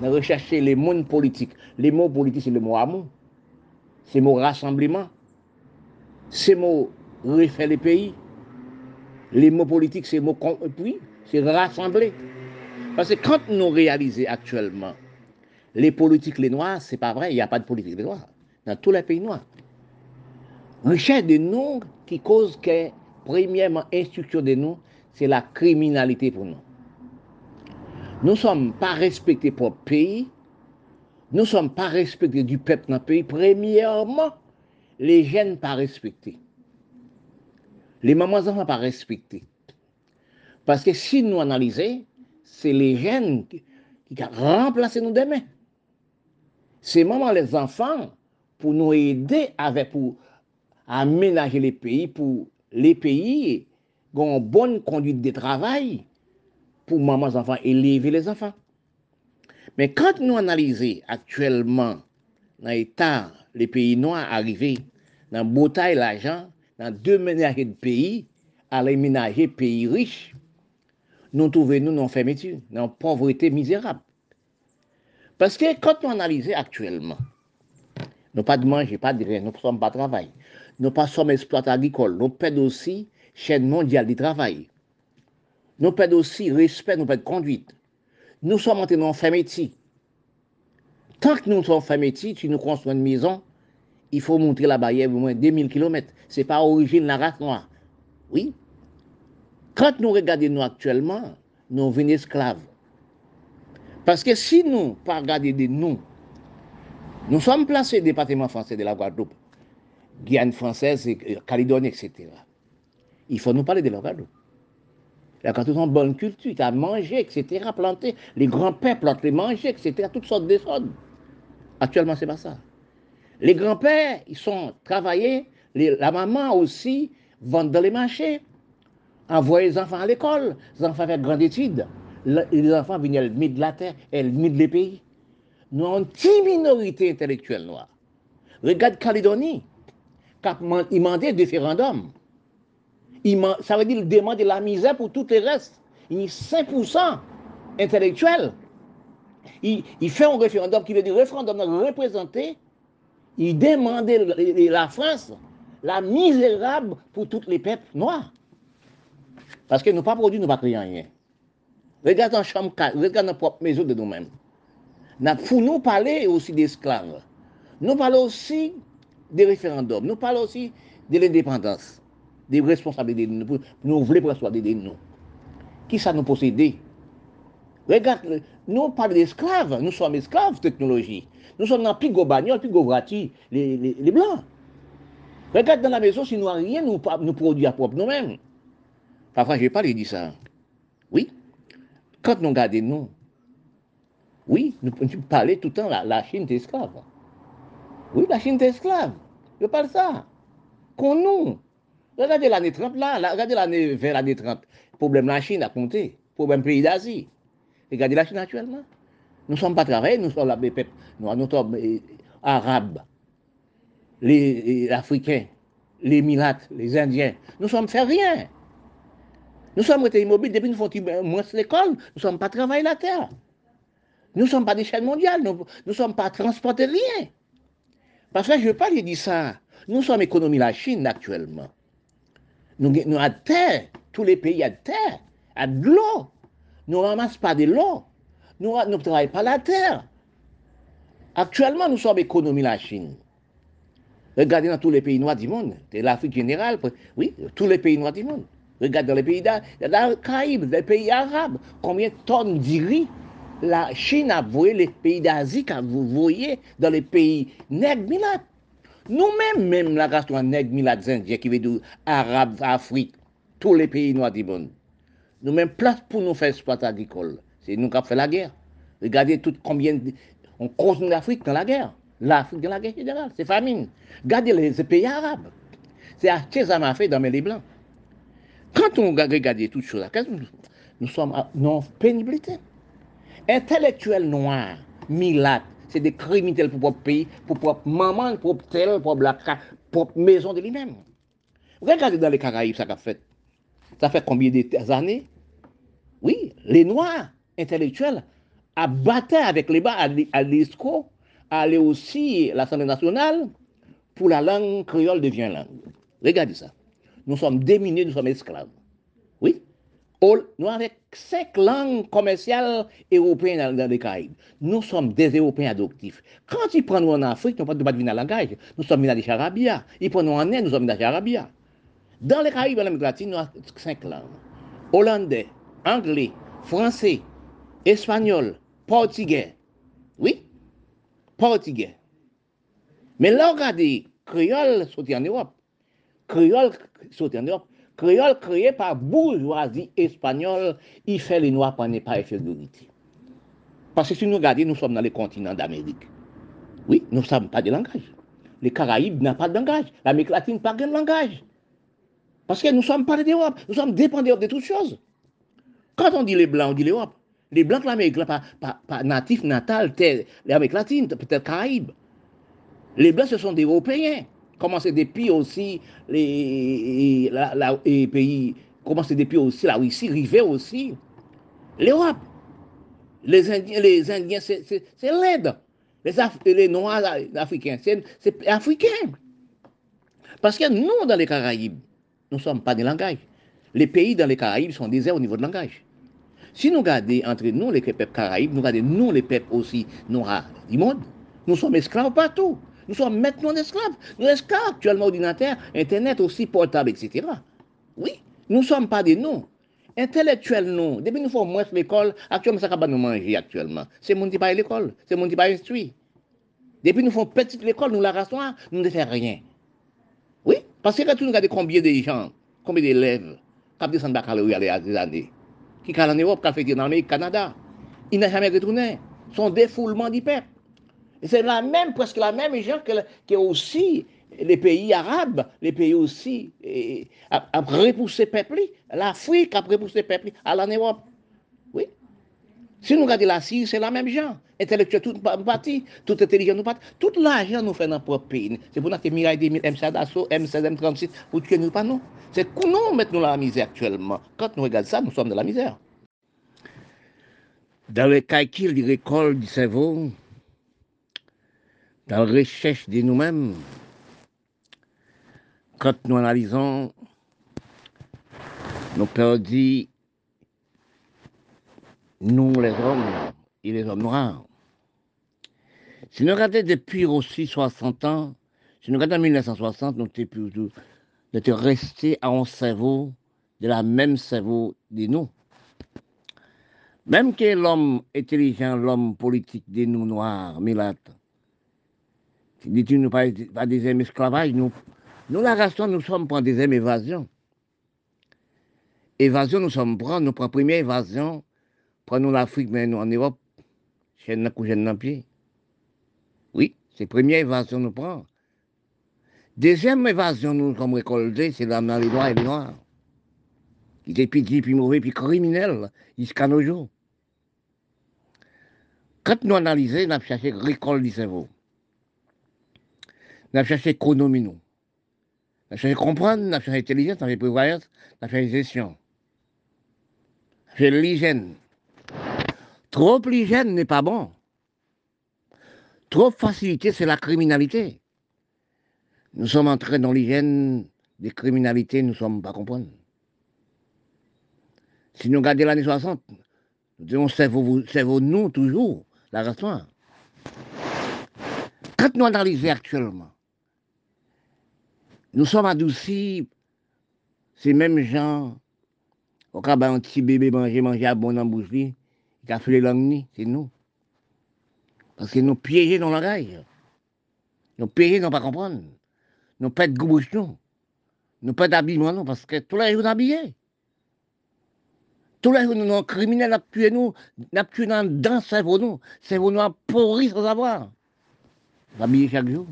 nous recherchons les mondes politiques. Les mots politiques, c'est le mot amour, c'est le mot rassemblement, c'est le mot refaire les pays. Les mots politiques, c'est le mot puis, c'est rassembler. Parce que quand nous réalisons actuellement les politiques les noirs, c'est pas vrai, il n'y a pas de politique les noirs dans tous les pays noirs. Richesse de nous qui cause que, premièrement, instruction de nous, c'est la criminalité pour nous. Nous ne sommes pas respectés pour le pays. Nous ne sommes pas respectés du peuple dans le pays. Premièrement, les jeunes pas respectés. Les mamans enfants pas respectés. Parce que si nous analysons, c'est les jeunes qui, qui remplacent nous demain. C'est maman les enfants pour nous aider avec pour aménager les pays pour les pays ont bonne conduite de travail pour maman enfants élever les enfants. Mais quand nous analysons actuellement dans l'état les pays noirs arrivés dans bataille l'argent dans deux ménages de pays à les pays riches nous trouvons nous dans fermeture dans pauvreté misérable. Parce que quand nous analysons actuellement nous pas de manger pas de rien nous ne sommes pas de travail. Nous pas sommes exploitants agricoles nous perdons aussi chaîne mondiale du travail nous perdons aussi respect nous perdons conduite nous sommes dans fermeture Tant que nous sommes fermeture, tu nous construis une maison, il faut montrer la barrière au moins 2000 km. Ce n'est pas origine la race noire. Oui. Quand nous regardons nous actuellement, nous venons esclaves. Parce que si nous pas regarder de nous, nous sommes placés au département français de la Guadeloupe, Guyane française, Calédonie, etc. Il faut nous parler de la Guadeloupe. Guadeloupe a une bonne culture, tu as mangé, etc., planté, les grands-pères plantent les manger, etc., toutes sortes de choses. Actuellement, c'est pas ça. Les grands-pères, ils sont travaillés, la maman aussi vend dans les marchés, envoie les enfants à l'école, les enfants font grandes études, les enfants viennent de la terre, elles de les pays. Nous avons une petite minorité intellectuelle noire. Regarde Calédonie, il demandait un référendum. Ça veut dire qu'il demande la misère pour tous les restes. Il a 5% intellectuels il, fait un référendum qui veut dire référendum représenter, il demandait la France la misérable pour tous les peuples noirs. Parce que nous pas produit, nous pas créé rien. Regarde en chambre 4, regarde notre propre maison de nous-mêmes. Pour nous parler aussi d'esclaves, nous parlons aussi des référendums, nous parlons aussi de l'indépendance, des responsabilités, nous, nous voulons persuader de nous. Qui ça nous posséder Regarde, nous parlons d'esclaves, nous sommes esclaves technologie. Nous sommes dans Pigo Bagnol, Pigo les, les, les, Blancs. Regarde dans la maison, si nous n'avons rien, nous, nous produisons à propre nous-mêmes. Parfois, je n'ai pas dit ça. Oui. Quand nous regardons, nous, oui, nous, parlons tout le temps, la, la Chine est esclave. Oui, la Chine est esclave. Je parle ça. Qu'on nous. Regardez l'année 30 là, regardez l'année vers l'année 30. Problème la Chine a compté. Problème pays d'Asie. Regardez la Chine actuellement. Nous ne sommes pas travaillés, nous sommes les peuples, nous, sommes arabes, les, Africains, les Milates, les Indiens. Nous ne sommes fait rien. Nous sommes restés immobiles depuis nous faisons moins l'école, nous ne sommes pas travaillés la terre. Nous ne sommes pas des chaînes mondiales, nous ne sommes pas transportés rien. Parce que je ne veux pas lui dire ça. Nous sommes économie la Chine actuellement. Nous, nous à terre, tous les pays à terre, à de l'eau. Nous ne ramassons pas de l'eau. Nous ne travaillons pas la terre. Actuellement, nous sommes économie la Chine. Regardez dans tous les pays noirs du monde, l'Afrique générale, oui, tous les pays noirs du monde. Regardez dans les pays Caraïbes, les pays arabes, combien de tonnes de la Chine a voué les pays d'Asie, vous voyez dans les pays nègres Nous-mêmes, même la race nègres milat indiens qui veut dire arabe, Afrique, tous les pays noirs du monde. Nous-mêmes, place pour nous faire exploiter agricole. C'est nous qui avons fait la guerre. Regardez tout combien. On cause l'Afrique dans la guerre. L'Afrique dans la guerre générale. C'est famine. Regardez les, pays arabes. C'est à ça m'a fait dans les blancs. Quand on regarde toutes choses, nous sommes en pénibilité. Intellectuels noirs, milat, c'est des criminels pour propre pays, pour propre maman, pour tel, pour la propre maison de lui-même. Regardez dans les Caraïbes, ça a fait. Ça fait combien d'années Oui, les Noirs intellectuels à battre avec les bas à l'ISCO, à aller aussi l'Assemblée nationale pour la langue créole devient langue. Regardez ça. Nous sommes déminés, nous sommes esclaves. Nous avons cinq langues commerciales européennes dans les Caraïbes. Nous sommes des Européens adoptifs. Quand ils prennent en Afrique, nous ne pas venir dans langage. Nous sommes dans les Charabia. Ils prennent en Inde, nous sommes dans les Charabia. Dans les Caraïbes, dans l'Amérique latine, nous avons cinq langues. Hollandais, anglais, français, espagnol, portugais. Oui, portugais. Mais là, regardez, créole sorti en Europe. Créole sorti en Europe. Créole créé par bourgeoisie espagnole, il fait les noirs par pas infériorité. Parce que si nous regardons, nous sommes dans les continents d'Amérique. Oui, nous ne sommes pas de langage. Les Caraïbes n'ont pas de langage. L'Amérique latine n'a pas de langage. Parce que nous sommes pas d'Europe. Nous sommes dépendants de toutes choses. Quand on dit les Blancs, on dit l'Europe. Les Blancs de l'Amérique, pas, pas, natifs, natal, l'Amérique latine, peut-être Caraïbes. Les Blancs, ce sont des Européens. Comment c'est depuis aussi les, pays, comment c'est depuis aussi la Russie, Rivet aussi. L'Europe. Les Indiens, les Indiens c'est l'aide. Les, les Noirs africains, c'est africain. Parce que nous, dans les Caraïbes, nous ne sommes pas des langages. Les pays dans les Caraïbes sont déserts au niveau de langage. Si nous regardons entre nous, les peuples caraïbes, nous regardons nous, les peuples aussi noirs du monde, nous sommes esclaves partout. Nous sommes maintenant esclaves. Nous sommes esclaves actuellement ordinateur, Internet aussi, portable, etc. Oui, nous ne sommes pas des noms. Intellectuels, non. Depuis nous faisons moins l'école, actuellement, ça va nous manger actuellement. C'est mon qui à l'école, c'est mon qui pas instruit. Depuis nous faisons petite l'école, nous la rassemblons, nous ne faisons rien. Oui, parce que quand nous regardons combien de gens, combien d'élèves, qui descendent baccalauréat a des années, qui est en Europe, qui en Amérique, Canada. Il n'a jamais retourné. Son défoulement du peuple. C'est la même, presque la même gens que, que aussi les pays arabes, les pays aussi, ont repoussé peuple. L'Afrique a repoussé peuple à l'Europe. Oui. Si nous regardons la Syrie, c'est la même gens. Intellectuel, tout parti, tout intelligent, nous. Tout l'argent nous fait dans notre pays. C'est pour ça que Mirail 2000, M7 Dassault, M16, M36, pour que nous pas nous. C'est que nous mettons dans la misère actuellement. Quand nous regardons ça, nous sommes dans la misère. Dans le calcul du récolte du cerveau, dans la recherche de nous-mêmes, quand nous analysons, nous perdons nous les hommes et les hommes noirs. Si nous regardons depuis aussi 60 ans, si nous regardons en 1960, nous étions restés à un cerveau, de la même cerveau de nous. Même que l'homme intelligent, l'homme politique de nous noirs, Milat, dit-il nous pas, pas des esclavage, nous, nous la race, nous sommes pour des évasion. évasion, nous sommes prêts, nous prenons première évasion, prenons l'Afrique, mais nous en Europe, chaîne n'a couché dans pied. Oui, c'est première évasion, nous prenons. Deuxième évasion, nous sommes récoltés, c'est l'amener les noirs et les noirs. Qui étaient petits, puis mauvais, puis criminels, jusqu'à nos jours. Quand nous analysons, nous avons cherché récolte du cerveau. Avons cherché. Nous avons cherché comprendre, avons cherché intelligence, avons cherché prévoyance, avons cherché gestion. C'est l'hygiène. Trop l'hygiène n'est pas bon. Trop facilité, c'est la criminalité. Nous sommes entrés dans l'hygiène des criminalités, nous ne sommes pas comprendre. Si nous regardons l'année 60, nous disons cerveau, nous toujours, la raison. Quand nous analysons actuellement, nous sommes adoucis, ces mêmes gens, au cas un petit bébé manger, manger à bon en bouche, il a fait les langues, c'est nous. Parce que nous piégés dans la raille. Nous piégés, nous pas comprendre. Nous pas de bouche, nous. Nous pas d'habillement, parce que tous les jours, nous habillés. Tous les jours, nous, criminels, nous tué nous, nous tué dans le cerveau, nous. Cerveau, nous, pourri sans savoir. Habillés chaque jour.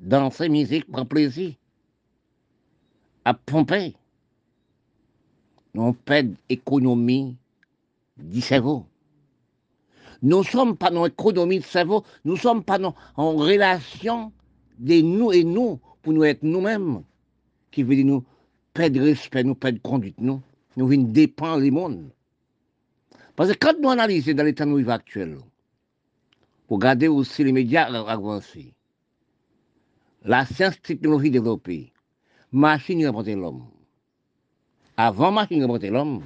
Danser, musique, prendre plaisir. À pomper. Nous perdons l'économie du cerveau. Nous ne sommes pas dans l'économie du cerveau, nous ne sommes pas en relation de nous et nous pour nous être nous-mêmes, qui veut dire nous perdre respect, nous perdre conduite, nous, nous venons dépendre du monde. Parce que quand nous analysons dans l'état nous actuel, pour regarder aussi les médias avancés, la science technologie développée, machine représenter l'homme. Avant machine représenter l'homme,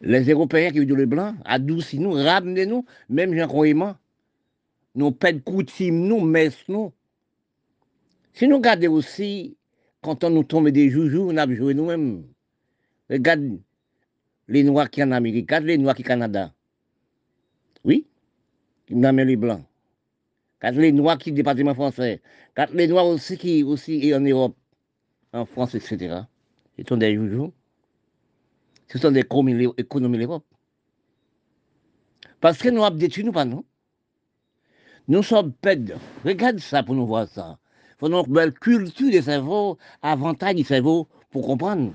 les Européens qui vivent le blanc, adoucissent nous, ramenez nous, même Jean Croyement, nous pèdent coutumes, nous, messes nous. Si nous regardons aussi, quand on nous tombe des joujoux, on a joué nous-mêmes. Regarde les Noirs qui en Amérique, regarde les Noirs qui au Canada. Oui, qui n'ont les Blancs. Regarde les Noirs qui département français. Regarde les Noirs aussi qui aussi en Europe, en France, etc. Ce sont des joujoux. Ce sont des économies de l'Europe. Parce que nous avons détruit nous pas nous. Nous sommes pèdes. Regarde ça pour nous voir ça faut une belle culture des cerveaux, avantage du cerveau pour comprendre.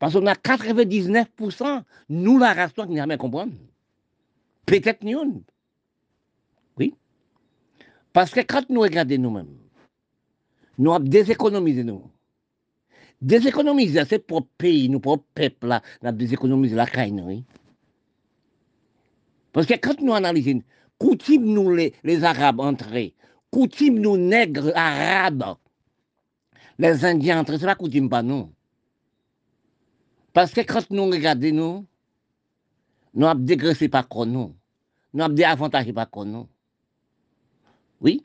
Parce qu'on a 99%, nous, la race qui n'a jamais comprendre. Peut-être nous. Parce que quand nous regardons nous-mêmes, nous avons déséconomisé nous. Déséconomiser, c'est pour pays, nous, pour peuple, là, nous avons déséconomisé la caille. Parce que quand nous analysons, coutume nous les, Arabes entrer, coutume nous nègres arabes, les Indiens entre, c'est pas coutume pas nous. Parce que quand nous regardons nous, nous avons dégraissé comme nous. Nous avons déavantagé comme nous. Oui.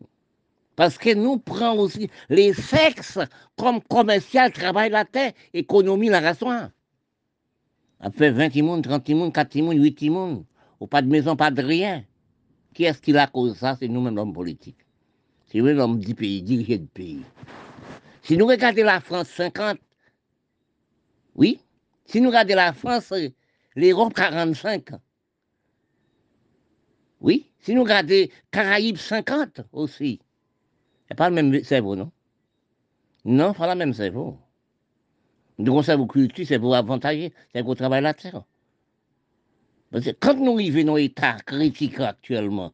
Parce que nous prenons aussi les sexes comme commercial, travail la terre, économie la raison. On fait 20 monde, 30 monde, 4 monde, 8 monde. Ou pas de maison, pas de rien. Qui est-ce qui la cause ça? C'est nous-mêmes l'homme politique. C'est vrai l'homme du pays, dirigé du pays. Si nous regardons la France 50, oui, si nous regardons la France, l'Europe 45, oui, si nous regardons Caraïbes 50 aussi, c'est pas le même cerveau, non? Non, pas la même cerveau. Nous avons cerveau culture, c'est pour avantager, c'est pour travailler terre. Parce que quand nous arrivons dans l'état critique actuellement,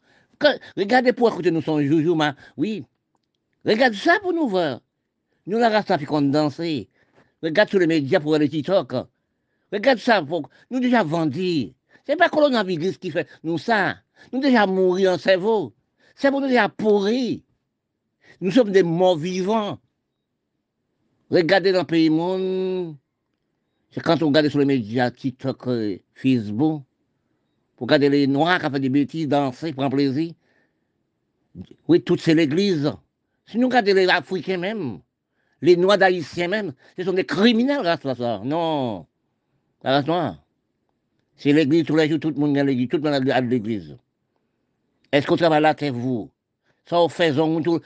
regardez pourquoi nous sommes joujou, oui. Regarde ça pour nous voir. Nous, la race, fait qu'on danser. Regarde sur les médias pour les TikTok. Regarde ça, pour... nous déjà vendus. C'est pas coronavirus qui fait nous ça. Nous déjà mourir en cerveau. Pour nous déjà pourrir. Nous sommes des morts vivants. Regardez dans le pays monde. C'est quand on regarde sur les médias, TikTok, Facebook, pour regarder les Noirs qui font des bêtises, danser, prendre plaisir. Oui, toutes c'est l'Église. Si nous regardons les Africains même, les Noirs d'Haïtiens même, ce sont des criminels, grâce à ça. Non. La race C'est l'Église tous les jours, tout le monde à l'Église, tout le monde à l'Église. Est-ce qu'on travaille là, c'est vous? Ça, on fait tous,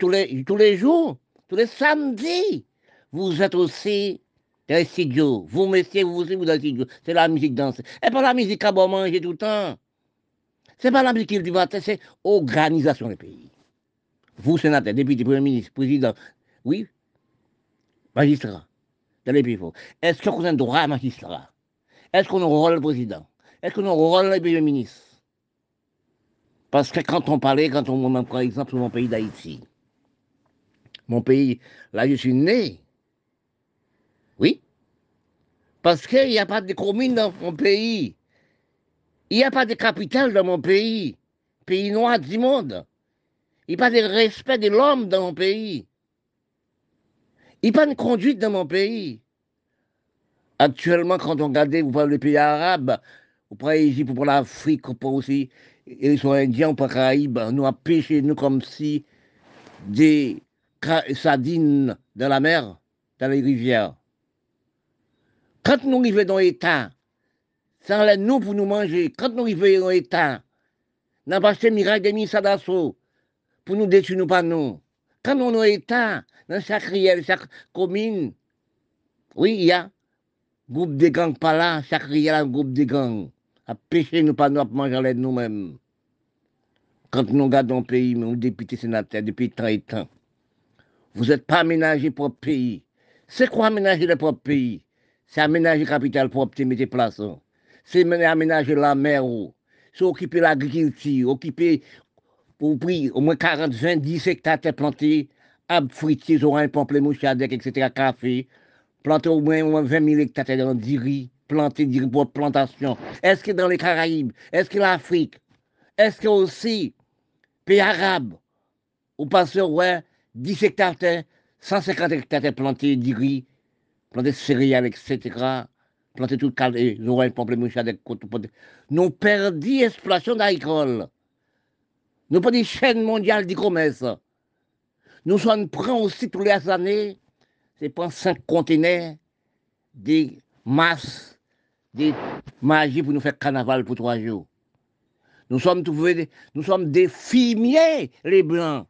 tous, les, tous les jours, tous les samedis. Vous êtes aussi Dans le studio. Vous, messieurs, vous aussi, vous dans le studio. C'est la musique danse. Et pas la musique à bon manger tout le temps. C'est pas la musique qui du matin, c'est organisation du pays. Vous, sénateur, député, premier ministre, président, oui, magistrat, dans les pays Est-ce qu'on a un droit à magistrat? Est-ce qu'on a un rôle de président? Est-ce qu'on a un rôle premier ministre? Parce que quand on parlait, quand on prend exemple mon pays d'Haïti, mon pays, là je suis né, oui, parce qu'il n'y a pas de commune dans mon pays. Il n'y a pas de capitale dans mon pays. Pays noir du monde. Il n'y a pas de respect de l'homme dans mon pays. Il n'y a pas de conduite dans mon pays. Actuellement, quand on regarde, vous parlez des pays arabes, vous prenez l'Égypte, vous prenez l'Afrique, vous prenez aussi, ils sont indiens, prenez Caraïbes, nous avons pêché, nous, comme si des sardines dans la mer, dans les rivières. Quand nous arrivons dans l'État, sans les nous pour nous manger, quand nous arrivons dans l'État, nous avons acheté miracle des d'assaut pour nous détruire nous pas nous. Quand nous sommes l'État, dans chaque riel, chaque commune, oui, il y a groupe de gangs pas là, chaque a un groupe de gangs. À pêcher nous pas nous, à manger nous-mêmes. Quand nous regardons le pays, nous députés sénateurs, depuis tant et temps, vous n'êtes pas aménagé pour le pays. C'est quoi aménager le propre pays? C'est aménager capital propre, c'est mettre place. Hein. C'est aménager la mer. Oh. C'est occuper l'agriculture, occuper pour prix au moins 40, 20, 10 hectares plantés, arbres fruitiers, oranges, pamplemousses, etc., café, planter au moins 20 000 hectares dans riz, planter riz pour plantation? Est-ce que dans les Caraïbes, est-ce que l'Afrique, est-ce que aussi, pays arabes, ou passez, ouais, 10 hectares, 150 hectares plantés riz, planter céréales, etc., planter tout le les oranges, pamplemousses, nous perdu l'exploitation agricole. Nous pas des chaînes mondiales du commerce. Nous sommes prêts aussi tous les années, c'est pas cinq conteneurs, des masses, des magies pour nous faire carnaval pour trois jours. Nous sommes trouvés, nous sommes des fumiers, les Blancs.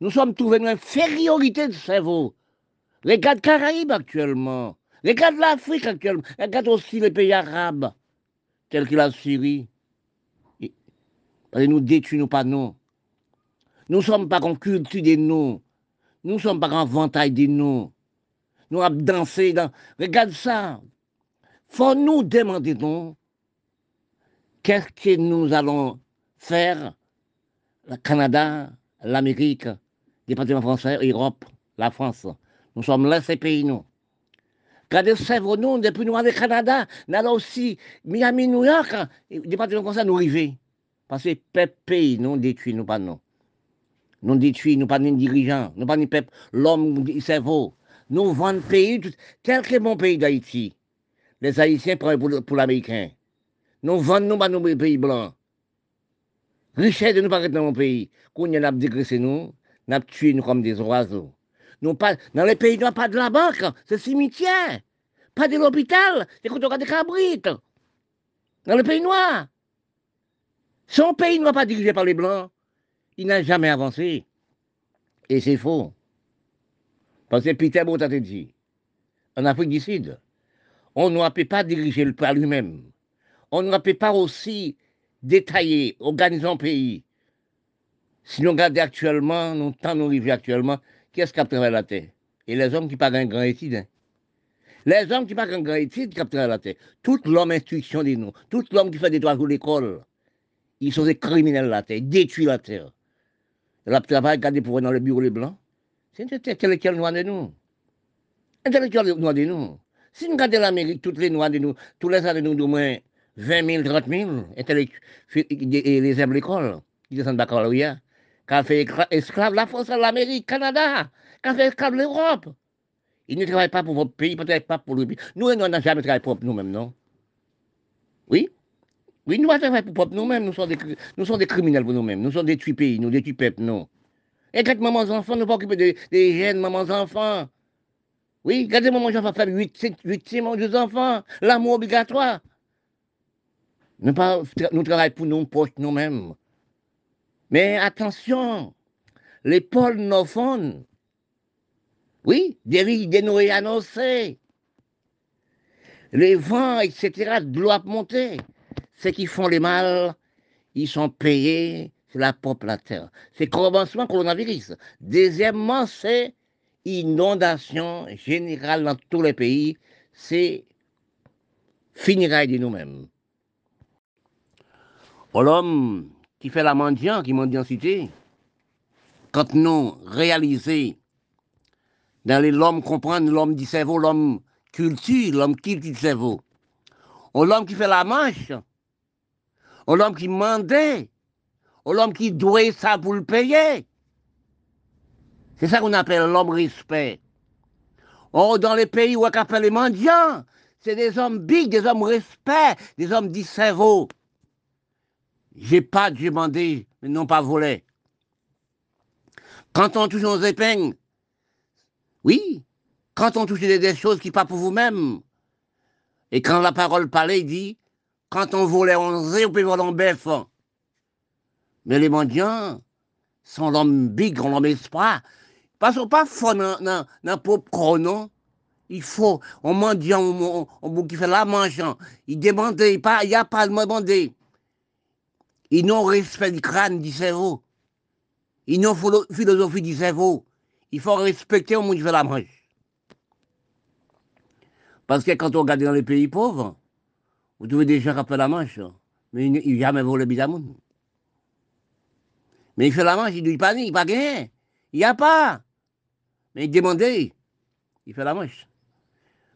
Nous sommes trouvés une infériorité de cerveau. Regarde Caraïbes actuellement. Regarde l'Afrique actuellement. Regarde aussi les pays arabes, tels que la Syrie. Que nous détruisons pas nous. Nous sommes pas en culture de nous. Nous sommes pas en ventaille de nous. Nous avons dansé dans. Regarde ça. Faut nous demander donc qu'est-ce que nous allons faire, le Canada, l'Amérique, le département français, l'Europe, la France. Nous sommes là, ces pays, nous. Regardez, c'est nous, depuis nous, le Canada, nous allons aussi, Miami, New York, le département français, nous arrivons. Parce que peuple pays, nous détruit, nous pas non. Nous détruit, nous pas ni dirigeants, nous pas ni peuple, l'homme, cerveau. Nous vendons pays, tel que mon pays d'Haïti? Les Haïtiens prennent pour, l'Américain. Nous vendons nous nos pays blancs. Richesse de nous pas dans mon pays. Quand on a dégraissé nous, on a tué nous comme des oiseaux. Nous pas, dans les pays, nous pas de la banque, c'est cimetière. Pas de l'hôpital, c'est quand on a des cabrites. Dans les pays noirs. Son pays ne va pas dirigé par les Blancs. Il n'a jamais avancé. Et c'est faux. Parce que Peter Bot a dit, en Afrique du Sud, on ne peut pas diriger le par lui-même. On ne peut pas aussi détailler, organiser un pays. Si nous regardons actuellement, nous temps nous actuellement, qui est-ce qui a travaillé la terre? Et les hommes qui parlent un grand étude. Hein? Les hommes qui parlent un grand étude qui a travaillé la terre. Tout l'homme instruction de nous, tout l'homme qui fait des droits pour l'école, ils sont des criminels la terre, détruisent la terre. La travail, regardez pour dans le bureau les blancs. C'est un intellectuel noir de nous. Intellectuel noir de nous. Si nous regardons l'Amérique, toutes les noirs de nous, tous les années, nous, d'au moins 20 000, 30 000, les élèves de l'école, qui descendent de baccalauréat, qui ont fait esclave la France, l'Amérique, le Canada, qui ont fait esclave l'Europe. Ils ne travaillent pas pour votre pays, ils ne travaillent pas pour le pays. Nous, nous n'avons jamais travaillé pour nous-mêmes, non? Oui? Oui, nous ne pour nous-mêmes, nous sommes des, nous sommes des criminels pour nous-mêmes, nous sommes des tués pays, nous des tués peuples, non? Et quand mamans enfants, nous pas occuper des, des jeunes mamans enfants. Oui, regardez maman enfants faire 8, 8, 6 deux enfants, l'amour obligatoire. Nous, pas, nous travaillons pour nous, pour nous-mêmes. Mais attention, les pôles nos oui, des nourris annoncés. les vents, etc., de l'eau à monter. Ceux qui font les mal, ils sont payés, c'est la propre la terre. C'est commencement coronavirus. Deuxièmement, c'est inondation générale dans tous les pays. C'est finiraille de nous-mêmes. L'homme qui fait la mendiant, qui mendiancité, quand nous réalisons, dans l'homme comprendre, l'homme du cerveau, l'homme culture, l'homme qui le cerveau, l'homme qui fait la manche, l'homme qui mandait, l'homme qui doit ça pour le payer. C'est ça qu'on appelle l'homme respect. Oh, dans les pays où on appelle les mendiants, c'est des hommes big, des hommes respect, des hommes du cerveau. J'ai pas demandé, mais non pas volé. Quand on touche nos épingles, oui, quand on touche des, choses qui pas pour vous-même, et quand la parole parlait, il dit, quand on volait on on peut voler en bœuf. Mais les mendiants sont l'homme big, l'homme espoir. Parce qu'on pas fort dans le propre non? Il faut, on mendiant, on, on, qui fait la manche, il demande, il n'y a pas de demander. Ils n'ont respect du crâne, du cerveau. Ils n'ont philosophie du cerveau. Il faut respecter au monde qui fait la manche. Parce que quand on regarde dans les pays pauvres, vous trouvez des gens qui font la manche, mais ils n'ont jamais volé bidamoun. Mais il fait la manche, il dit pas ni, il pas gagné. Il n'y a pas. Mais il demande, il fait la manche.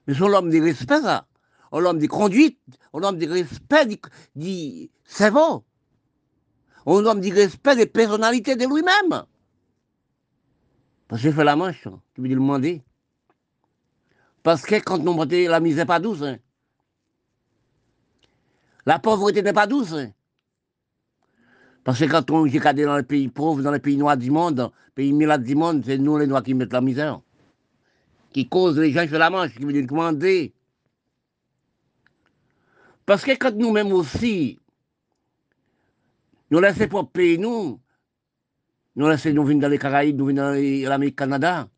Mais c'est l'homme du respect, ça. L'homme de conduite, l'homme du respect du, du cerveau on doit me dire respect des personnalités de lui-même. Parce que fait la manche, tu veux dire demander. Parce que quand montons, la misère n'est pas douce. Hein. La pauvreté n'est pas douce. Hein. Parce que quand on est dans les pays pauvres, dans les pays noirs du monde, pays malades du monde, c'est nous les noirs qui mettent la misère. Qui causent les gens font la manche, qui veulent demander. Parce que quand nous-mêmes aussi, nous laissons pour pays, nous. Nous laissons, nous venons dans les Caraïbes, nous venons dans l'Amérique Canada.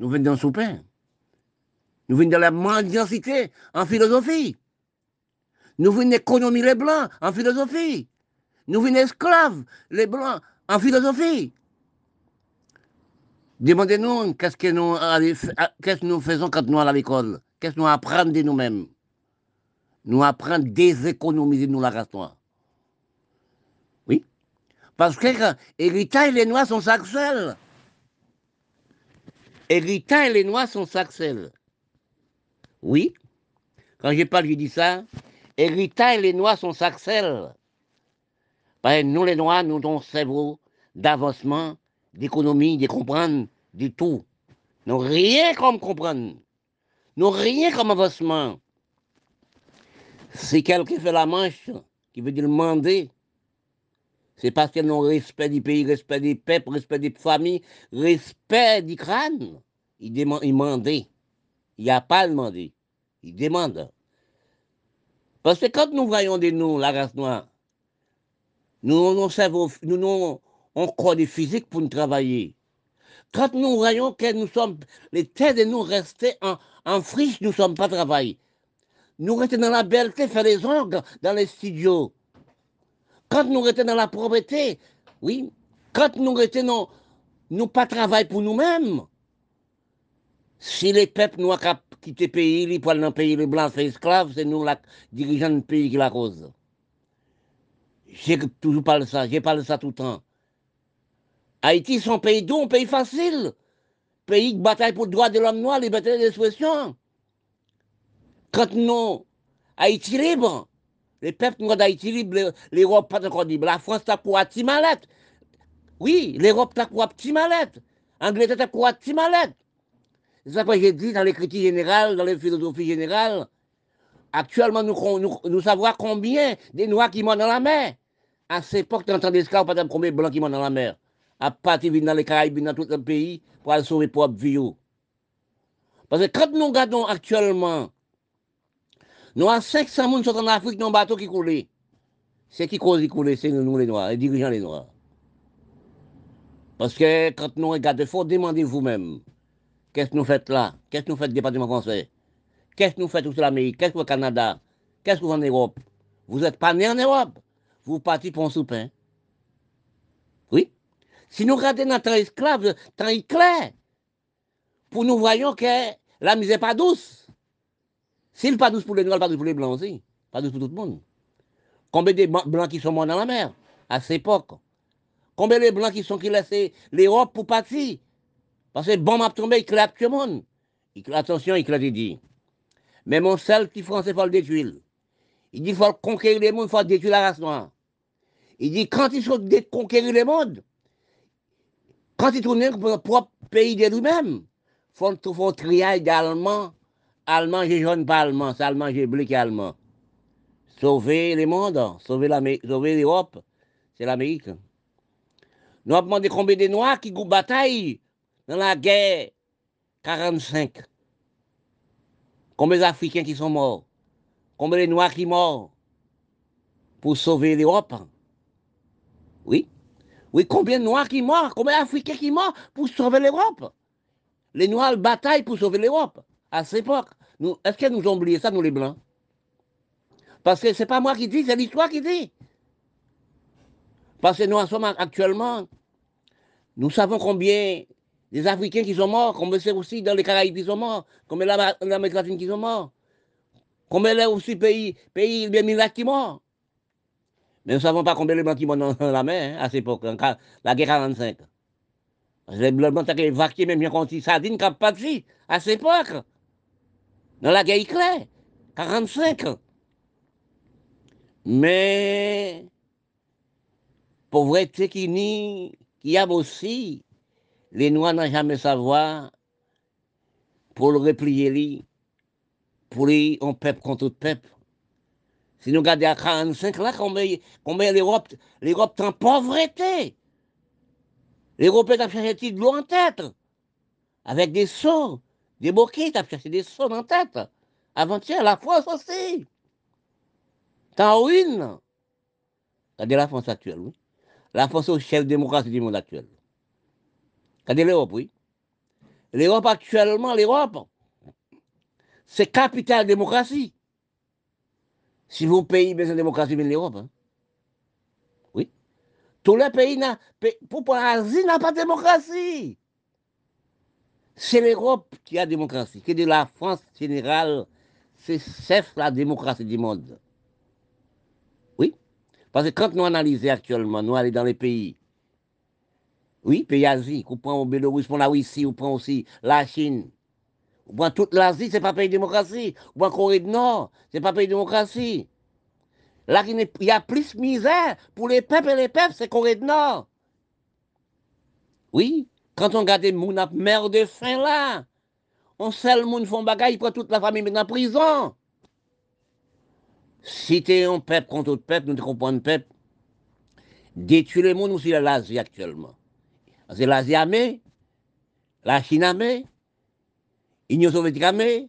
Nous venons dans le soupin. Nous venons dans la mendiantité en philosophie. Nous venons économiser les Blancs en philosophie. Nous venons esclaves les Blancs en philosophie. Demandez-nous qu'est-ce que nous, qu'est-ce que nous faisons quand nous allons à l'école? Qu'est-ce que nous apprenons de nous-mêmes? Nous apprenons déséconomiser nous la race noire. Parce que Hérita et les Noirs sont saxels. Hérita et les Noirs sont saxels. Oui, quand je parle, je dis ça. Hérita et les Noirs sont saxels. Nous, les Noirs, nous avons cerveau d'avancement, d'économie, de comprendre, du tout. Nous rien comme comprendre. Nous rien comme avancement. Si quelqu'un fait la manche, qui veut dire demander, c'est parce qu'ils ont respect du pays, respect des peuples, respect des familles, respect du crâne. Ils demandent, ils Il n'y a pas à demander. Ils demandent. Parce que quand nous voyons de nous, la race noire, nous, nous, savons, nous, nous croit des physiques pour nous travailler. Quand nous voyons que nous sommes, les têtes de nous rester en, en friche, nous ne sommes pas travaillés. Nous restons dans la belleté, faire les ongles dans les studios. Quand nous étions dans la propriété, oui, quand nous étions, nous pas travail pour nous-mêmes. Si les peuples ont quitté le pays, ils pour dans le pays, les blancs fait esclaves, c'est nous, les dirigeants du pays, qui la cause. J'ai toujours parlé de ça, j'ai parlé de ça tout le temps. Haïti, c'est un pays doux, un pays facile. Pays qui bataille pour le droit de l'homme noir, liberté d'expression. Quand nous, Haïti libre, les peuples nous d'Haïti libre, l'Europe pas encore libre. La France t'a pour petit mallette. Oui, l'Europe t'a pour petit mallette. L'Angleterre t'a pour petit mallette. C'est ça que j'ai dit dans les critiques générales, dans les philosophies générales. Actuellement, nous, savons combien de Noirs qui meurent dans la mer. À cette époque, tu entends des scars, pas combien de Blancs qui meurent dans la mer. À partir dans les Caraïbes, dans tout le pays, pour aller sauver propre vie. Parce que quand nous regardons actuellement nous avons 500 personnes sont en Afrique dans un bateau qui coule. C'est qui cause qui coule, c'est nous les Noirs, les dirigeants les Noirs. Parce que quand nous regardons, il faut demander vous-même, qu'est-ce que nous faites là? Qu'est-ce que nous faites département français? Qu'est-ce que nous faites tous l'Amérique? Qu'est-ce que au Canada? Qu'est-ce que vous en Europe? Vous n'êtes pas né en Europe. Vous partez pour un soupin. Oui. Si nous regardons notre temps esclave, temps éclair, pour nous voyons que la misère n'est pas douce. S'il n'est pas douce pour les noirs, pas douce pour les blancs aussi. Pas douce pour tout le monde. Combien de blancs qui sont morts dans la mer à cette époque? Combien de blancs qui sont qui laissent l'Europe pour partir? Parce que bon m'a tombé, il claque tout le monde. Attention, il claque, dit. Mais mon seul petit français, il faut le détruire. Il dit qu'il faut conquérir le monde, il faut détruire la race noire. Il dit quand il faut conquérir le monde, quand il tourne pour le propre pays de lui-même, il faut un triage d'Allemands. Allemands, j'ai jaune pas allemand, c'est allemand, j'ai bleu qui allemand. Sauver le monde, sauver l'Europe, c'est l'Amérique. Nous avons demandé combien de Noirs qui ont bataille dans la guerre 45. Combien d'Africains qui sont morts? Combien de Noirs qui morts pour sauver l'Europe Oui. Oui, combien de Noirs qui morts Combien d'Africains qui morts pour sauver l'Europe? Les Noirs bataillent pour sauver l'Europe à cette époque. Est-ce que nous avons oublié ça, nous les Blancs? Parce que ce n'est pas moi qui dis, c'est l'histoire qui dit. Parce que nous sommes actuellement, nous savons combien des Africains qui sont morts, combien c'est aussi dans les Caraïbes qui sont morts, combien l'Amérique latine qui sont morts, combien il aussi pays, pays bien mille qui morts. Mais nous ne savons pas combien les Blancs qui morts dans la mer hein, à cette époque, la guerre 45. Les Blancs qui évacué même bien quand ils sardines qui pas à cette époque. Dans la guerre éclair, 45. Mais pauvreté qui ni qui a aussi les Noirs n'ont jamais savoir pour le replier pour les on peuple contre peuple. Si nous regardons à 45 là, combien l'Europe, l'Europe est en pauvreté? L'Europe a cherché de l'eau en tête, avec des seaux, des boquets, a cherché des seaux en tête. Avant-hier, la France aussi. T'en ruine. Regardez la France actuelle, oui. La France est au chef démocratie du monde actuel. Regardez l'Europe, oui. L'Europe actuellement, l'Europe, c'est capital démocratie. Si vos pays besoin de démocratie, mais l'Europe. Hein. Oui. Tous les pays, pour l'Asie, n'a pas de démocratie. C'est l'Europe qui a démocratie. Que de la France générale, c'est chef la démocratie du monde. Oui. Parce que quand nous analysons actuellement, nous allons dans les pays oui, pays Asie, on prend au Bélarus, on la Russie, on prend aussi la Chine. On prend toute l'Asie, ce n'est pas pays démocratie. On prend Corée du Nord, ce n'est pas pays démocratie. Là, il y a plus de misère pour les peuples et les peuples, c'est Corée du Nord. Oui, quand on regarde mon mère de faim là, on sait le monde font bagaille, pour toute la famille dans en prison. Si tu es un peuple contre autre peuple, nous te comprenons peuple, détruire le monde aussi l'Asie actuellement. C'est l'Asie armée, la Chine armée, l'Union soviétique armée.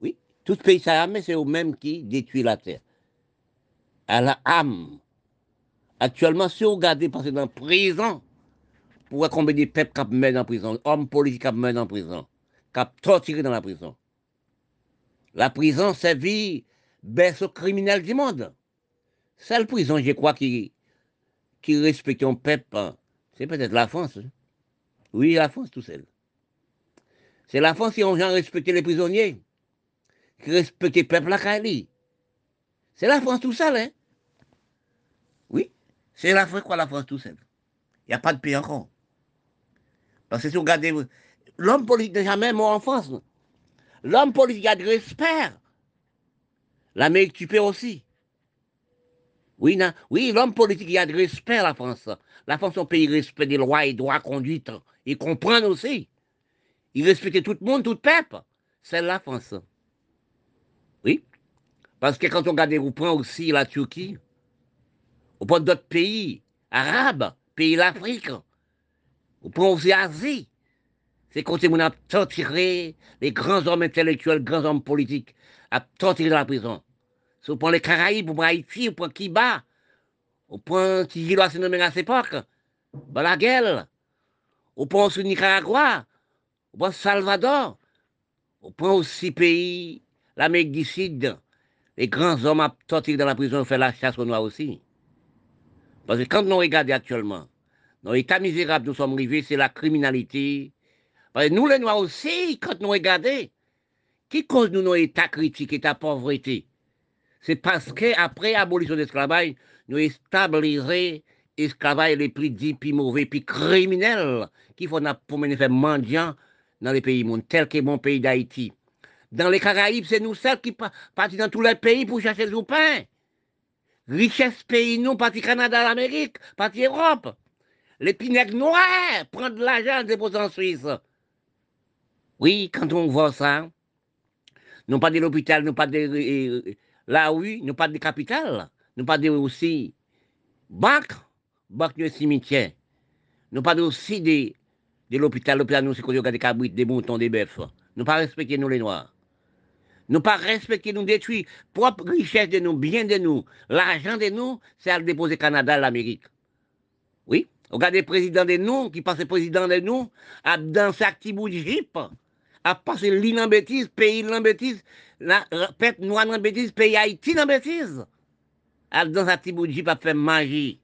Oui, tous les pays armés, c'est eux-mêmes qui détruisent la terre. À la âme. Actuellement, si vous regardez passer dans la prison, pour combien de peuples qui dans la prison, hommes politiques qui dans la prison, qui torturés dans la prison. La prison servit berceau criminel du monde. La prison, je crois, qui, qui respecte un peuple hein. C'est peut-être la France. Hein. Oui, la France tout seul. C'est la France qui ont respecté les prisonniers, qui respectent le peuple à C'est la France tout seul, hein? Oui, c'est l'Afrique quoi la France tout seul. Il n'y a pas de pays encore. Parce que si vous regardez, l'homme politique n'est jamais mort en France. L'homme politique a du respect. L'Amérique, tu peux aussi. Oui, oui l'homme politique, il a du respect à la France. La France, c'est un pays respect des lois et droits conduite. Ils comprennent aussi. Ils respectent tout le monde, tout le peuple. C'est la France. Oui. Parce que quand on regarde, on prend aussi la Turquie, on prend d'autres pays arabes, pays d'Afrique, on prend aussi l'Asie. C'est quand on a torturé les grands hommes intellectuels, grands hommes politiques, à torturer dans la prison. Si on prend les Caraïbes, on prend Haïti, on prend Kiba, on prend Tigilo à cette époque, Balaguel, on prend aussi Nicaragua, on prend Salvador, on prend aussi pays l'Amérique du Sud, les grands hommes à sortir dans la prison faire la chasse aux Noirs aussi. Parce que quand nous regardons actuellement, dans l'état misérable nous sommes arrivés, c'est la criminalité. Parce que nous, les Noirs aussi, quand nous regardons, qui cause nous nos états critiques, état pauvreté? C'est parce qu'après l'abolition de l'esclavage, nous stabilisons l'esclavage les plus dits, plus mauvais, plus criminels, qui font pour mener faire mendiants dans les pays monde, tel que mon pays d'Haïti. Dans les Caraïbes, c'est nous seuls qui partent dans tous les pays pour chercher le pain. Richesse pays, nous, parti Canada, l'Amérique, parti Europe. Les pinèques noirs prennent de l'argent déposer en Suisse. Oui, quand on voit ça, nous pas de l'hôpital, nous pas de euh, la rue, nous pas de capitale, nous pas de aussi banque, banque de cimetière. Nous pas aussi de, de l'hôpital, l'hôpital nous c'est qu'on des cabrites, des moutons, des bœufs. Nous pas respecter nous les noirs. Nous pas respecter nous détruire propre richesse de nous, bien de nous, l'argent de nous, c'est à le déposer Canada, l'Amérique. Oui, regardez le président de nous, qui passe président de nous, à dans sa petit jeep, à passer l'île en bêtise, pays en bêtise, la peuple noir en bêtise, pays Haïti en bêtise. À dans sa petit jeep, à faire manger.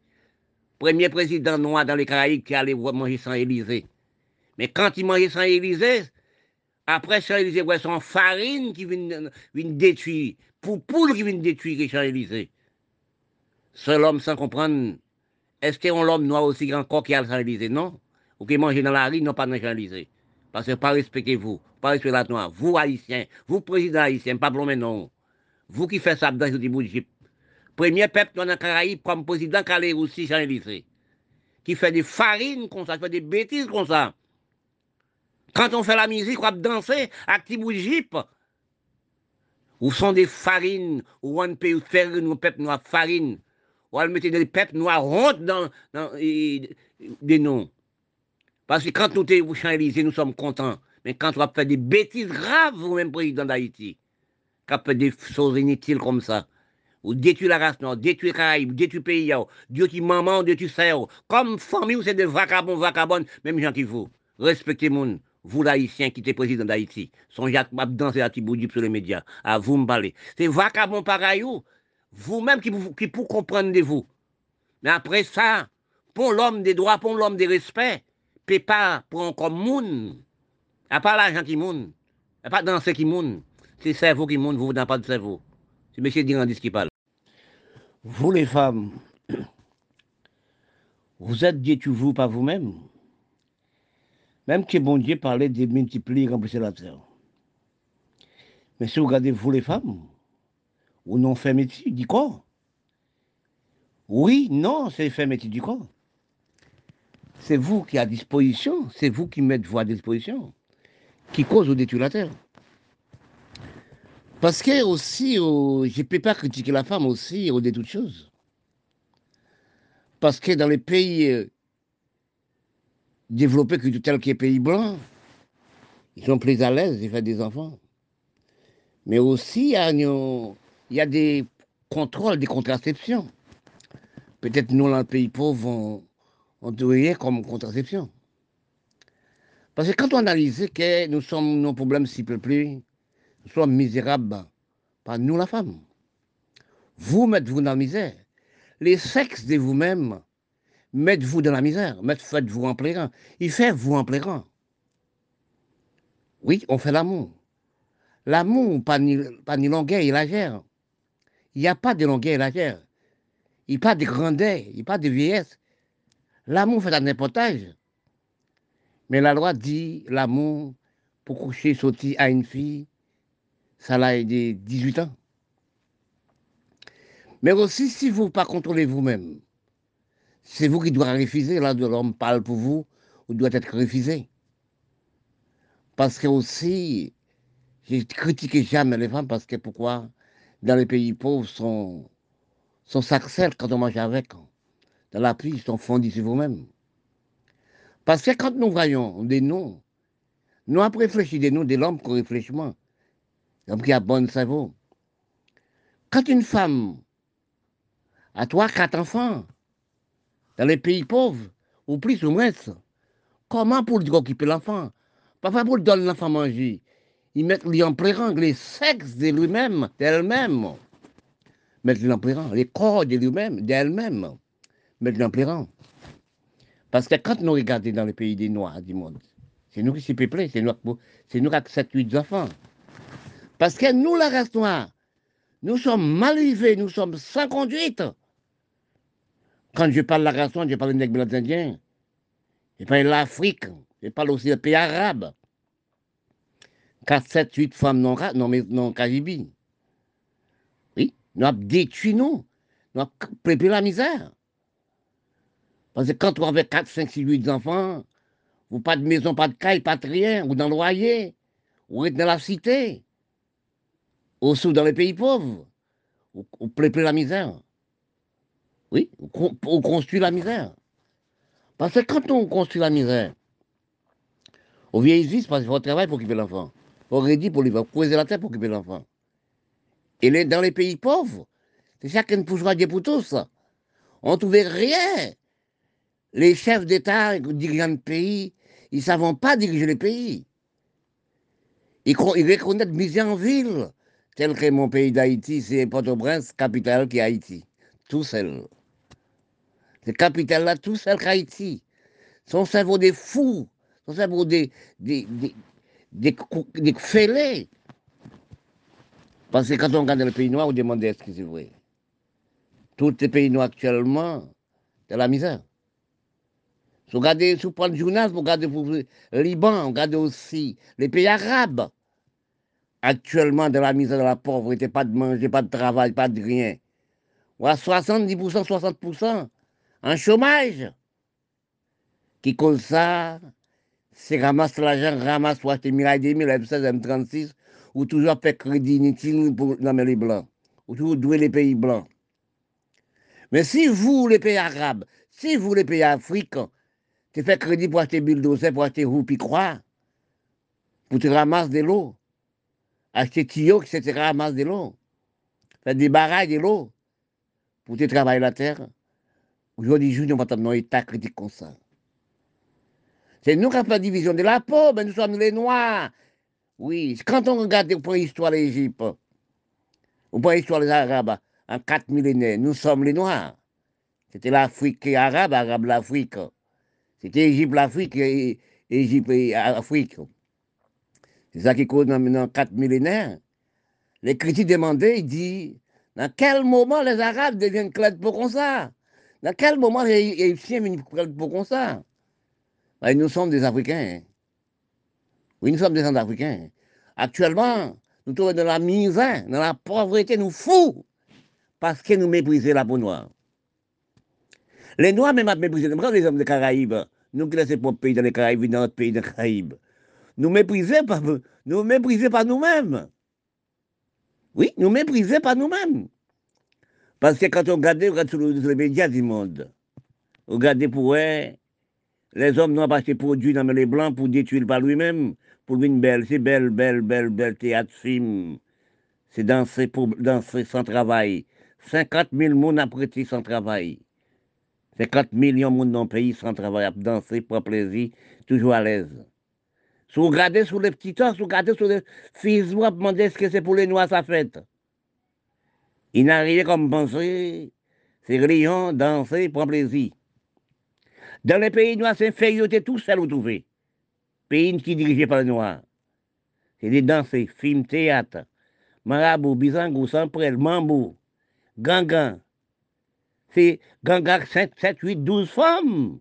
Premier président noir dans les Caraïbes qui allait manger sans Élysée. Mais quand il mangeait sans Élysée, après Champs-Élysées, ouais, son farine qui vient, détruire, pour poule qui vient détruire les Champs-Élysées. Seul homme sans comprendre, est-ce qu'on l'homme noir aussi grand corps qui a le Champs-Élysées Non. Ou qui mange dans la rue, non pas dans les Champs-Élysées. Parce que pas respecter vous, pas respecter la noire. Vous, haïtiens, vous, président haïtien, pas blâmer non. Vous qui faites ça dans ce bout de Premier peuple dans les Caraïbes comme président qui aussi Champs-Élysées. Qui fait des farines comme ça, qui fait des bêtises comme ça. Quand on fait la musique, on va danser avec petit jeep. Ou sont des farines, ou on peut faire une peuple noir farine. Ou on mettre des peuples noirs honte dans, dans des noms. Parce que quand nous sommes Élysée, nous sommes contents. Mais quand on va faire des bêtises graves, vous-même président d'Haïti, quand on fait des choses inutiles comme ça, ou détruire la race noire, détruire les Caraïbes, détruire le pays, détruire maman, détruire sœur, comme famille, c'est des vagabonds, vagabondes, même gens qui vous. Respectez le monde vous l'haïtien qui êtes président d'Haïti, son Jacques Map danser à Tiboudi sur les médias, à vous me parler. C'est vacabon pareil, vous-même qui, qui pour comprendre de vous. Mais après ça, pour l'homme des droits, pour l'homme des respects, pas prendre comme moun. À part l'argent qui moun, à pas danser qui moun. C'est cerveau qui moun, vous n'avez pas de cerveau. C'est M. Dirandis qui parle. Vous les femmes, vous êtes dites vous pas vous-même. Même que bon Dieu parlait de multiplier, remplir la terre. Mais si vous regardez vous les femmes, ou non fait métier du corps. Oui, non, c'est fait métier du corps. C'est vous qui à disposition, c'est vous qui mettez vous à disposition, qui cause au détruire la terre. Parce que aussi, je ne peux pas critiquer la femme aussi au détruire toutes choses. Parce que dans les pays développés que tel que les pays blancs. Ils sont plus à l'aise, ils font des enfants. Mais aussi, il y, a, des contrôles, des contraceptions. Peut-être nous, dans le pays pauvre, on, on comme contraception. Parce que quand on analyse que nous sommes nos problèmes si peu plus, nous sommes misérables, pas nous la femme. Vous mettez-vous dans la misère. Les sexes de vous-même, mettez-vous dans la misère, faites-vous en plairant. Il fait vous en plairant. Oui, on fait l'amour. L'amour, pas ni, pas longueur et légère. Il n'y a pas de longueur et légère. Il n'y a pas de grandeur, il n'y a pas de vieillesse. L'amour fait un n'importe Mais la loi dit l'amour, pour coucher, sauter à une fille, ça l'a de 18 ans. Mais aussi, si vous ne pas vous-même, c'est vous qui doit refuser, là, de l'homme parle pour vous, ou doit être refusé. Parce que aussi, j'ai critiqué jamais les femmes, parce que pourquoi? Dans les pays pauvres, sont, sont quand on mange avec. Dans la pluie, ils sont fondus sur vous-même. Parce que quand nous voyons des noms, nous avons réfléchi des noms de l'homme qui réfléchit, l'homme qui a bon cerveau. Quand une femme a trois, quatre enfants, dans les pays pauvres, ou plus ou moins, comment pour lui occuper l'enfant? Parfois pour lui donner l'enfant à manger. ils mettent les en plein les sexes de lui-même, d'elle-même. Mettent les en plein les corps de lui-même, d'elle-même. Mettent les en plein Parce que quand nous regardons dans les pays des Noirs du monde, c'est nous qui sommes peuplés, c'est nous, nous qui avons 7-8 enfants. Parce que nous, la race noire, nous sommes mal élevés, nous sommes sans conduite. Quand je parle de la race noire, je parle des blancs indiens. Je parle de l'Afrique, je parle aussi des pays arabes. 4, 7, 8 femmes non, non, non Caraïbes. Oui, nous avons détruit nous. Nous avons préparé la misère. Parce que quand vous avez 4, 5, 6, 8 enfants, vous pas de maison, pas de caille, pas de rien, ou dans le loyer, ou êtes dans la cité, ou sous dans les pays pauvres, ou, ou la misère. Oui, on construit la misère. Parce que quand on construit la misère, on vieillit parce qu'il faut travailler pour occuper l'enfant. Faut rédiger pour faire creuser la tête pour occuper l'enfant. Et dans les pays pauvres, c'est chacun poussera Dieu pour tous. On ne trouvait rien. Les chefs d'État, les dirigeants de pays, ils ne savent pas diriger les pays. Ils, ils reconnaissent misère en ville, tel que mon pays d'Haïti, c'est Port-au-Prince, capitale qui est Haïti. Tout seul. Cette capitale-là, tout seul qu'Haïti. Son cerveau des fous, son cerveau des, des, des, des, fêlés. Parce que quand on regarde le pays noir, on demande est-ce que c'est vrai. Tous les pays noirs actuellement, c'est la misère. Si vous regardez, prenez le journal, vous regardez le Liban, vous regardez aussi les pays arabes. Actuellement, dans la misère, dans la pauvreté, pas de manger, pas de travail, pas de rien. Ou à 70%, 60% en chômage. Qui cause ça, c'est ramasse l'argent, ramasse pour acheter 1000 2000, M16, M36, ou toujours fait crédit inutile pour nommer les blancs, ou toujours douer les pays blancs. Mais si vous, les pays arabes, si vous, les pays africains, tu fais crédit pour acheter bulldozer, pour acheter roue, puis croix, pour te ramasser de l'eau, acheter tuyaux, etc., ramasse de l'eau, faire des barrages de l'eau, pour te travailler la terre, Aujourd'hui, nous avons un état critique comme ça. C'est nous qui avons la division de la peau, mais nous sommes les Noirs. Oui, quand on regarde l'histoire de l'Égypte, ou pour l'histoire des Arabes, en quatre millénaires, nous sommes les Noirs. C'était l'Afrique arabe, arabe l'Afrique. C'était Égypte l'Afrique, Égypte l'Afrique. C'est ça qui cause dans quatre millénaires. Les critiques demandaient, ils disent, dans quel moment les Arabes deviennent clairs pour ça? Dans quel moment les Égyptiens viennent pour comme ça ben, Nous sommes des Africains. Oui, nous sommes des Africains. Actuellement, nous sommes dans la misère, dans la pauvreté, nous fous, parce que nous méprisons la peau noire. Les Noirs même méprisé, les hommes des Caraïbes, nous qui laissons pas pays dans les Caraïbes, dans notre pays des Caraïbes, nous méprisons pas, nous méprisons pas nous-mêmes. Oui, nous méprisons pas nous-mêmes. Parce que quand on regarde, on regarde les médias du monde, on regarde pour eux, les hommes n'ont pas ces produits dans les blancs pour détruire par lui-même, pour lui une belle, c'est belle, belle, belle, belle théâtre, film. C'est danser, pour, danser sans travail. 50 000 personnes à prêté sans travail. 50 millions de monde dans le pays sans travail, à danser pour plaisir, toujours à l'aise. Si vous regardez sur les petits temps, si vous regardez sur les fils, vous demandez ce que c'est pour les noirs, ça fait. Il n'a rien comme penser, c'est religion, danser, prendre plaisir. Dans les pays noirs, c'est infériorité tout seul vous trouvez. Pays qui dirigé par les noirs. C'est des danses, films, théâtre, marabout, bizango, samprel, mambou, gangan. C'est gangan 7, 7, 8, 12 femmes.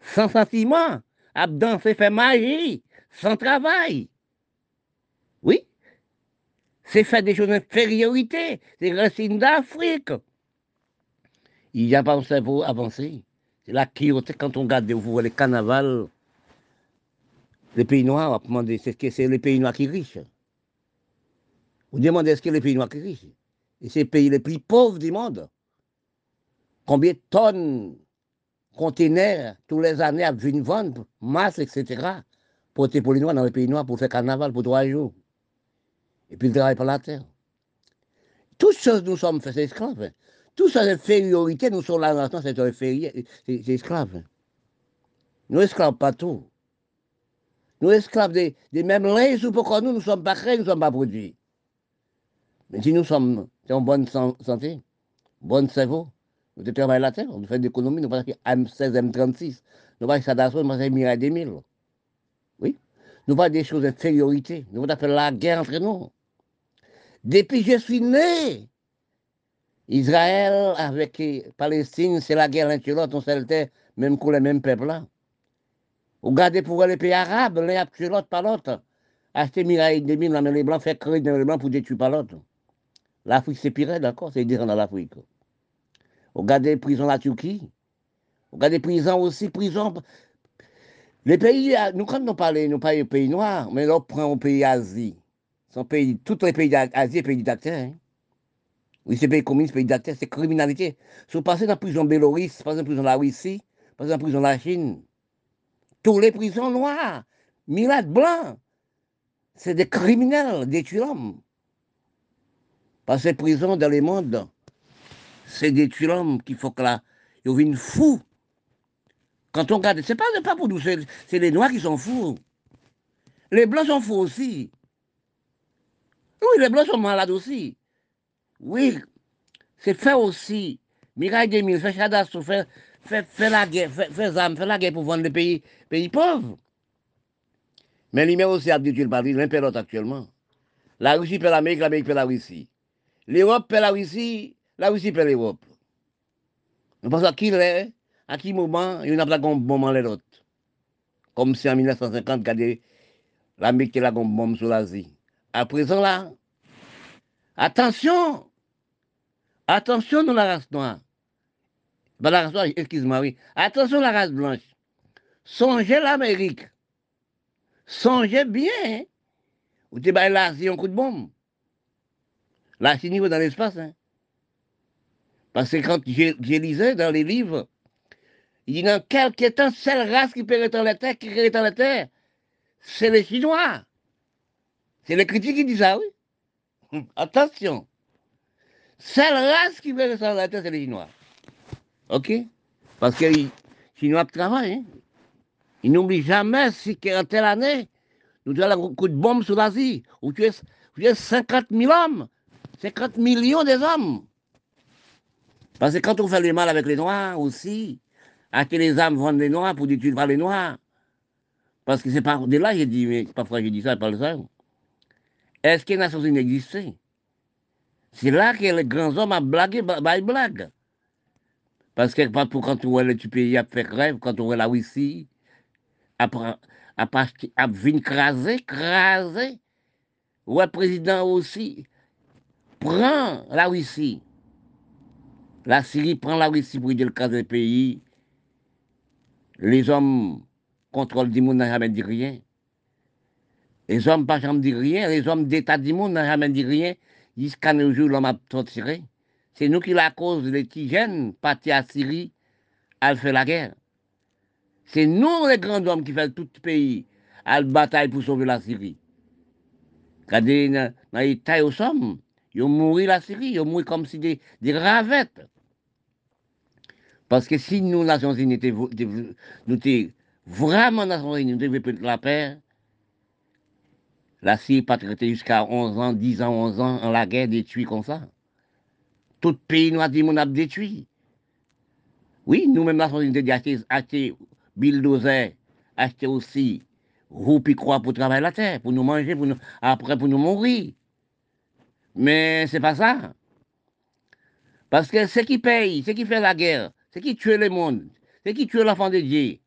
Sans sentiment, à danser, faire magie, sans travail. C'est faire des choses d'infériorité, c'est racines d'Afrique. Il n'y a pas un cerveau avancé. C'est quioté, quand on regarde vous, les carnavals, les pays noirs, on va demander, c'est que c'est les pays noirs qui sont riches? Vous demandez est-ce que les pays noirs qui sont riches? Et c'est les pays les plus pauvres du monde. Combien de tonnes, conteneurs, tous les années, à une vente, masse, etc., pour pour les noirs dans les pays noirs pour faire carnaval pour trois jours et puis le travail par la terre. Toutes choses nous sommes faits esclaves. Toutes ces infériorités, nous sommes là maintenant, c'est esclaves. Nous esclaves pas tout. Nous esclaves des, des mêmes lains, pourquoi nous ne sommes pas créés, nous sommes pas produits. Mais si nous sommes en bonne santé, bonne cerveau, nous travaillons la terre, nous faisons des économies, nous faisons M16, M36, nous faisons Sadasson, nous faisons Mirai 2000. Oui. Nous faisons des choses d'infériorité, nous faisons faire la guerre entre nous. Depuis que je suis né, Israël avec Palestine, c'est la guerre l'un sur l'autre, on s'est même pour les mêmes peuples là. Regardez pour les pays arabes, l'un sur l'autre par l'autre. Acheter Mirai 2000, mais les blancs faire créer dans les blancs pour détruire par l'autre. L'Afrique, c'est pire, d'accord C'est dire dans l'Afrique. Regardez les prisons de la Turquie. Regardez les prisons aussi, prisons. Les pays, nous, quand nous parlons, nous parlons des pays noirs, mais là, on prend un pays Asie. Tous les pays d'Asie, pays dictateurs. Hein. Oui, c'est pays communistes, pays dictateurs, c'est criminalité. Si vous dans la prison Bélorusse, passez dans la prison de la Russie, passez dans la prison de la Chine, tous les prisons noires, milades blancs, c'est des criminels, des. Parce que prison dans le monde, c'est des l'homme qu'il faut que là, ils une fou. Quand on regarde, c'est pas, pas pour nous, c'est les noirs qui sont fous. Les blancs sont fous aussi. Oui, les blancs sont malades aussi. Oui, c'est fait aussi. Miraille 2000, fait Chadasso, fait, fait, fait la guerre, fait, fait fait la guerre pour vendre les pays, pays pauvres. Mais lui-même aussi a détruit le l'un perd l'autre actuellement. La Russie perd l'Amérique, l'Amérique perd la Russie. L'Europe perd la Russie, la Russie perd l'Europe. Nous pensons à qui est, à qui moment, il n'y a pas de bombe les. Comme si en 1950, l'Amérique qui a une bombe sur l'Asie. À présent, là, attention, attention dans la race noire. Pas la race excuse-moi, oui. Attention la race blanche. Songez l'Amérique. Songez bien. Hein. Vous êtes l'Asie un coup de bombe. Là, c'est niveau dans l'espace. Hein. Parce que quand je, lisais dans les livres, il dit dans quelque temps, seule race qui peut dans la terre, qui dans la terre, c'est les Chinois. C'est les critiques qui disent ça, oui. Attention. Seule race qui peut dans la terre, c'est les Chinois. OK? Parce que les Chinois travaillent. Hein? Ils n'oublient jamais si en telle année, nous avons un coup de bombe sur l'Asie, où tu es 50 000 hommes 50 millions des hommes. Parce que quand on fait le mal avec les Noirs aussi, acheter les âmes, vendre les Noirs pour détruire par les Noirs. Parce que c'est par de là j'ai dit, mais parfois j'ai dit ça, pas le ça. Est-ce que les Nations Unies existaient C'est là que les grands hommes ont blagué, bah, blague. Parce que pour quand on voit le pays à faire rêve, quand on voit la Russie, après, après, venir craser, craser, ouais, président aussi, prend la Russie. La Syrie prend la Russie pour aider le cas des pays. Les hommes contrôlent du monde, n'ont jamais dit rien. Les hommes pas jamais dit rien. Les hommes d'État du monde n'ont jamais dit rien. Jusqu'à nos jours, l'homme a tiré. C'est nous qui la cause les petits jeunes partis à Syrie, à faire la guerre. C'est nous, les grands hommes, qui font tout le pays à la bataille pour sauver la Syrie. Regardez, dans l'état où nous sommes, ils ont mouru la Syrie, ils ont mouru comme si des, des ravettes. Parce que si nous, Nations Unies, étions vraiment Nations Unies, nous devions la paix, la Syrie pas traiter jusqu'à 11 ans, 10 ans, 11 ans, en la guerre, détruit comme ça. Tout pays nous a dit qu'on a détruit. Oui, nous-mêmes, Unies, nous avons acheté, bulldozer, acheté aussi et croix pour travailler la terre, pour nous manger, après pour nous mourir. Mais c'est pas ça. Parce que ce qui paye, ce qui fait la guerre, ce qui tue le monde, ce qui tue l'enfant de Dieu,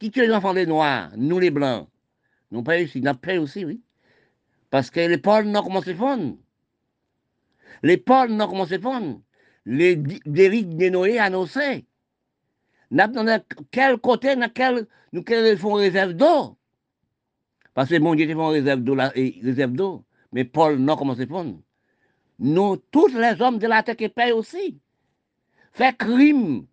qui tue l'enfant des Noirs, nous les Blancs, nous payons aussi, nous payons aussi, oui. Paske le Paul nan koman se fon. Le Paul nan koman se fon. Le derik de Noé anonsè. Nap nan kel kote, nan kel nou kel fon rezerv do. Paske moun diye te fon rezerv do la, eh, rezerv do. Men Paul nan koman se fon. Nou, tout les hommes de la terre qui payent aussi. Fait crime.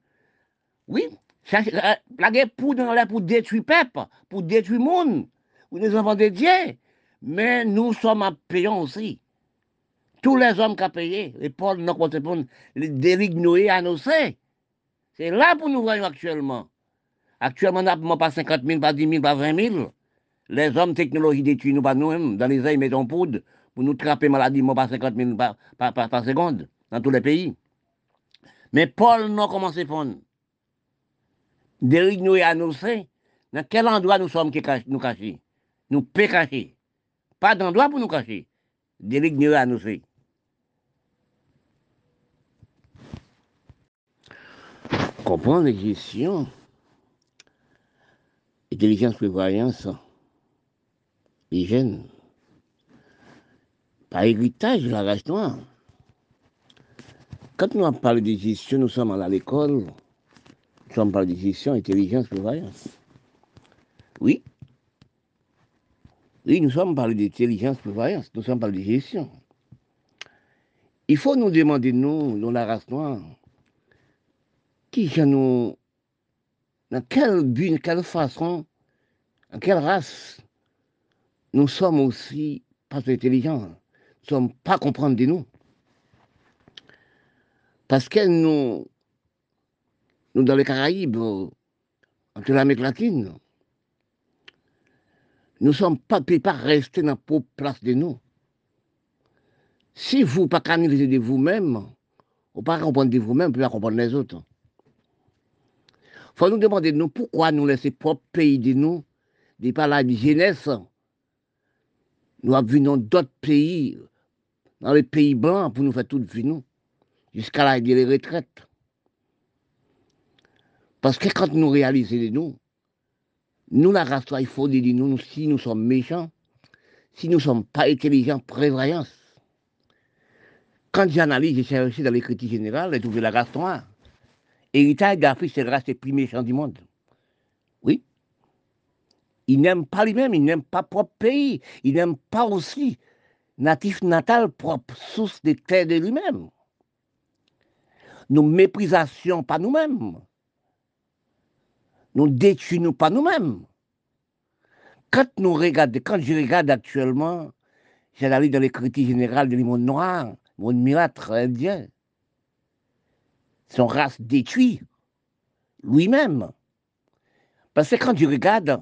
Oui, la guerre pour dans la pour détruire peuple, pour détruire monde, pour les enfants de Dieu. Mais nous sommes payants aussi. Tous les hommes qui ont payé, les Paul, les dérives Noé annoncés. C'est là pour nous voyons actuellement. Actuellement, on n'a pas 50 000, pas 10 000, pas 20 000. les hommes technologiques détruisent nous pas nous-mêmes. Dans les mettent en poudre pour nous trapper maladie, par 50 000 par, par, seconde dans tous les pays. Mais Paul n'a commencé à nous est annoncé dans quel endroit nous sommes nous cachés? Nous peut cacher. Pas d'endroit pour nous cacher. Derrière nous annoncé. Comprendre les gestions, intelligence, prévoyance, hygiène, par héritage la race noire. Quand nous parlé de gestion, nous sommes à l'école, nous sommes parlé de gestion, intelligence, prévoyance. Oui. Oui, nous sommes parlé d'intelligence, prévoyance, nous sommes parlé de gestion. Il faut nous demander, nous, dans la race noire, qui nous, dans quel but, quelle façon, en quelle race, nous sommes aussi pas intelligents, nous ne sommes pas comprendre de nous. Parce que nous, nous dans les Caraïbes, entre l'Amérique latine, nous ne sommes pas, pas rester dans la place de nous. Si vous ne pas canaliser de vous-même, vous ne pas comprendre de vous-même, vous ne pas comprendre les autres. Il faut nous demander nous pourquoi nous laisser propre pays de nous, de par la jeunesse. Nous avons vu dans d'autres pays, dans les pays blancs, pour nous faire toute vie, nous jusqu'à l'âge des retraites. Parce que quand nous réalisons nous, nous, la race, il faut dire nous, si nous sommes méchants, si nous ne sommes pas intelligents, prévoyance. Quand j'analyse, j'ai cherché dans l'écriture générale, j'ai trouvé la race noire. Héritage d'Afrique, c'est la race les plus méchante du monde. Oui. Ils n'aiment pas lui-même, ils n'aiment pas propre pays, ils n'aiment pas aussi natif natal propre, source des terres de lui-même nous méprisons pas nous-mêmes. Nous détruisons pas nous-mêmes. Quand nous regardons, quand je regarde actuellement, j'analyse dans les critiques générales du monde noir, monde mirâtre indien, son race détruite, lui-même. Parce que quand je regarde,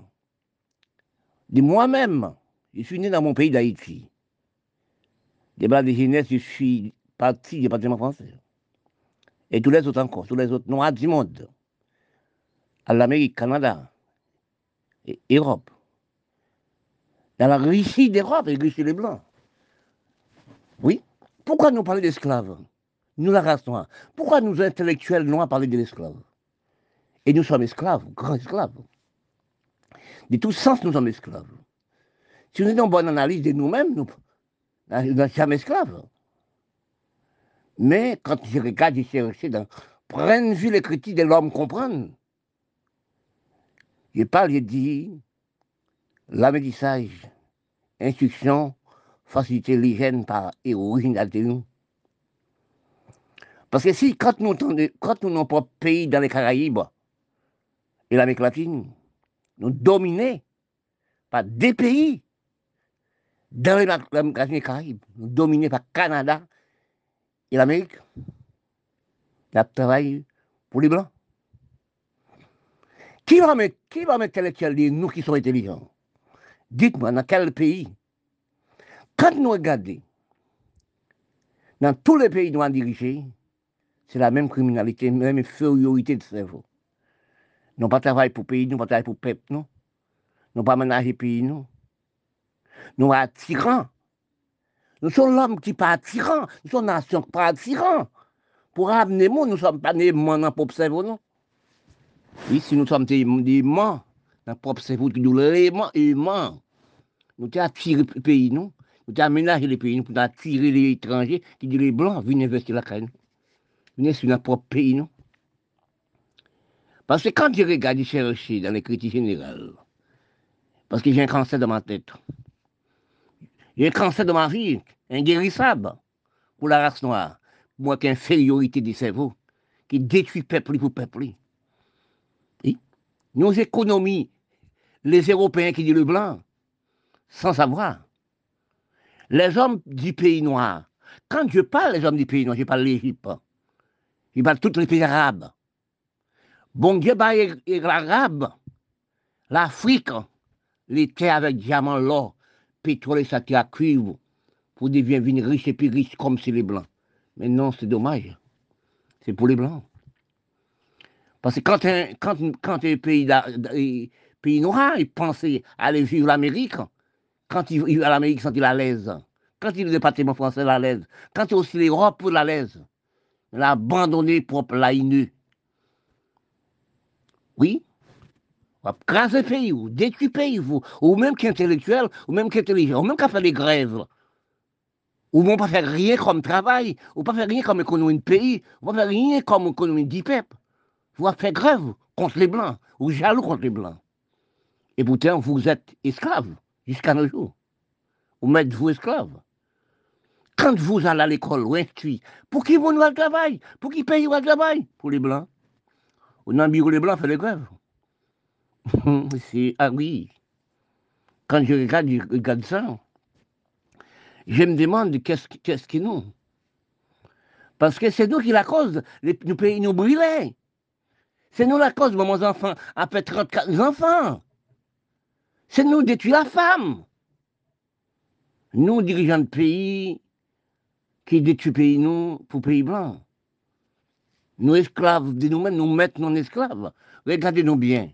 de moi-même, je suis né dans mon pays d'Haïti. Des bras de jeunesse, je suis parti du département français et tous les autres encore, tous les autres noirs du monde, à l'Amérique, Canada, et Europe, dans la richesse d'Europe et richesse des Blancs. Oui, pourquoi nous parler d'esclaves? Nous, la race noire. Pourquoi nous, intellectuels noirs, parler de l'esclave? Et nous sommes esclaves, grands esclaves. De tous sens, nous sommes esclaves. Si nous avons une bonne analyse de nous-mêmes, nous ne sommes esclaves. Mais quand je regarde, je cherche dans prendre vue les critiques de l'homme comprendre. Je parle, je dis, l'amérissage, instruction, faciliter l'hygiène par originalité nous. Parce que si, quand nous, quand nous pas pays dans les Caraïbes et l'Amérique latine, nous dominés par des pays dans l'Amérique latine et les Caraïbes, nous dominés par Canada, et l'Amérique, il travaille pour les Blancs. Qui va mettre, qui va mettre nous qui sommes intelligents? Dites-moi, dans quel pays? Quand nous regardons, dans tous les pays noirs dirigés, c'est la même criminalité, la même infériorité de cerveau. Nous pas travailler pour pays, nous pas travailler pour le peuple, non? Nous pas ménager pays, non? Nous sommes tyran. Nous sommes l'homme qui pas attirant. Nous sommes nation pas attirant. Pour amener nous, nous ne sommes pas des dans propre cerveau, non? Si nous sommes des dans le propre cerveau, nous sommes aimants. Nous avons attiré le pays, nous. Nous avons aménagé le pays, nous pour attirer les étrangers qui disent les blancs, venez investir la canne. Venez sur notre propre pays, non. Parce que quand je regarde chercher dans les critiques générales, parce que j'ai un cancer dans ma tête, j'ai un cancer de ma vie, inguérissable, pour la race noire. Moi, qui infériorité du cerveau, qui détruit peuple pour peuple. Nos économies, les Européens qui disent le blanc, sans savoir. Les hommes du pays noir, quand je parle des hommes du pays noir, je parle l'Égypte, je parle tous les pays arabes. Bon Dieu, bah, l'Arabe, l'Afrique, les terres avec diamants, l'or, pétrole et ça à cuivre pour devenir riches et plus riches comme c'est les blancs. Mais non, c'est dommage. C'est pour les blancs. Parce que quand un, quand, quand un pays, pays noir, il pensait aller vivre l'Amérique, quand il va à l'Amérique, il à l'aise. Quand il est le département français, à l'aise. Quand il est aussi l'Europe, la l'aise. Il a abandonné propre la Oui. On le pays, ou détruire pays, vous, ou même qu'intellectuel, ou même qu'intelligent, ou même qu'à faire des grèves. Ou ne pas faire rien comme travail, ou pas faire rien comme économie de pays, ou pas faire rien comme économie de peuple. Vous va faire grève contre les Blancs, ou jaloux contre les Blancs. Et pourtant, vous êtes esclaves jusqu'à nos jours. Vous mettez vous esclaves? Quand vous allez à l'école ou instruit, pour qui vous le travail? Pour qui paye le travail? Pour les Blancs. Le bureau, les Blancs font les grèves. C'est, ah oui. Quand je regarde, ça, je me demande qu'est-ce, qu'est-ce qui nous. Parce que c'est nous qui la cause. Les, pays nous brûlaient. C'est nous la cause, mon enfants, après 34 enfants. C'est nous détruire la femme. Nous, dirigeants de pays, qui détruisent pays, nous, pour pays blancs. Nous, esclaves de nous-mêmes, nous mettons en esclaves. Regardez-nous bien.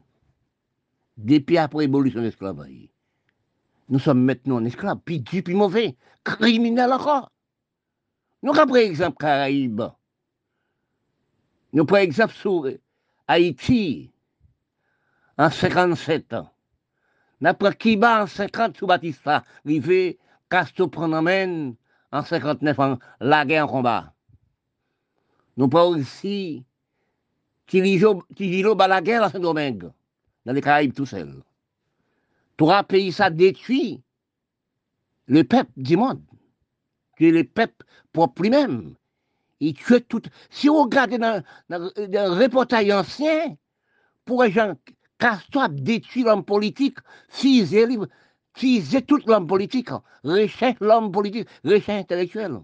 Depuis après l'évolution de l'esclavage, nous sommes maintenant en esclaves, puis du puis mauvais, criminels encore. Nous prenons exemple Caraïbes. Nous prenons exemple sur Haïti en 57 ans. D'après Kiba en 50 sous Batista, arrivé Castro Pronomen en 59 ans, la guerre en combat. Nous pas aussi Tigilo Balaguer à Saint-Domingue, dans les Caraïbes tout seul. Trois pays ça détruit le peuple du monde, que le peuple propre lui-même. Il tue tout. Si vous regardez dans, dans, dans un reportage ancien, pour les gens, Castro détruit l'homme politique, fusé, fusé tout l'homme politique, recherche l'homme politique, recherche intellectuel.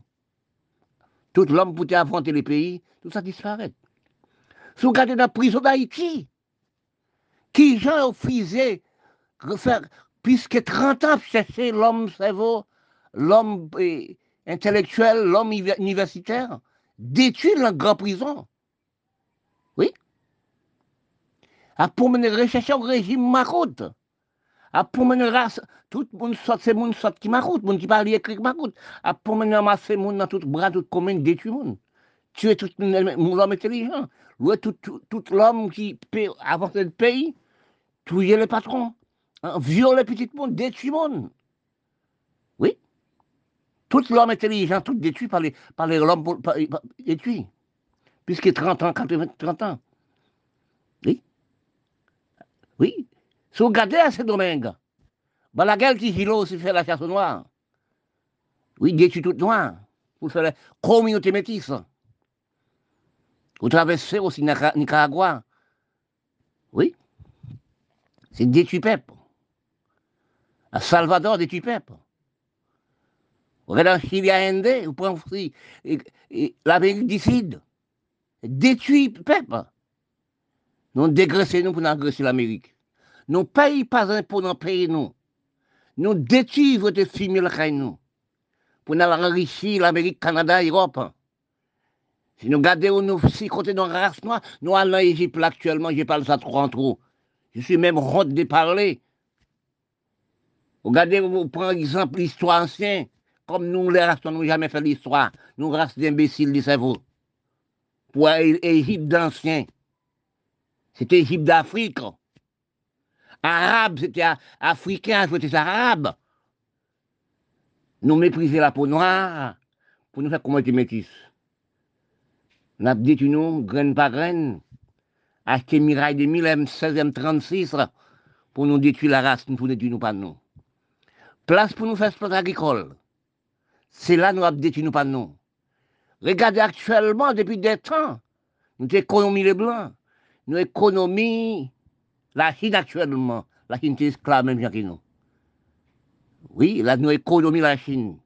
Tout l'homme pour affronter les pays, tout ça disparaît. Si vous regardez dans la prison d'Haïti, qui gens ont fusé, puisque 30 ans chercher l'homme cerveau, l'homme eh, intellectuel, l'homme universitaire, détruit la grande prison. Oui. À pour mener recherche au régime maroute. À pour mener race, tout le monde sort, c'est monde sort qui maroute, monde qui parle écrit maroute. À pour mener ramasser monde dans tout bras, toute commune, détruire monde. Tuer tout l'homme intelligent. Tout, tout, tout l'homme qui peut avancer le pays, tuer les patrons, hein, violer les petits monde, détruire monde. Tout l'homme intelligent, tout détruit par les, par les l'homme détruit. Puisqu'il 30 ans, 80, 30 ans. Oui. Oui. Si vous regardez à ces domaines, ben la guerre qui gilo aussi fait la chasse aux noirs. Oui, détruit tout noir. Pour faire la communauté métisse. Vous traversez aussi Nicaragua. Oui. C'est détruit peuple. À Salvador, détruit peuple. À Inde, vous prenez l'Amérique du Sud. Détruit peuple. Nous dégraissons nous pour agresser l'Amérique. Nous payons pas un pour nous payer nous. Nous détruisons votre nous. Pour nous enrichir l'Amérique, Canada, Europe. Si nous regardons nous si côté dans la race noire, nous allons en Égypte actuellement, je parle ça trop en trop. Je suis même honte de parler. Regardez, vous prenez exemple l'histoire ancienne. Comme nous, les races, nous jamais fait l'histoire. Nous, race d'imbéciles du cerveau. Pour l'Égypte d'ancien. C'était Égypte d'Afrique. Arabe, c'était africain, c'était arabe. Nous mépriser la peau noire pour nous faire communauté métisse. Nous avons dit, nous, graine par graine, acheter miraille de 1636 pour nous détruire la race, pour nous détruire nous pas nous. Place pour nous faire sport agricole. C'est là nous avons détruit nous pas nous. Regardez actuellement, depuis des temps, nous économisons les blancs. Nous économisons la Chine actuellement. La Chine est esclave même que nous. Oui, là, nous économisons la Chine.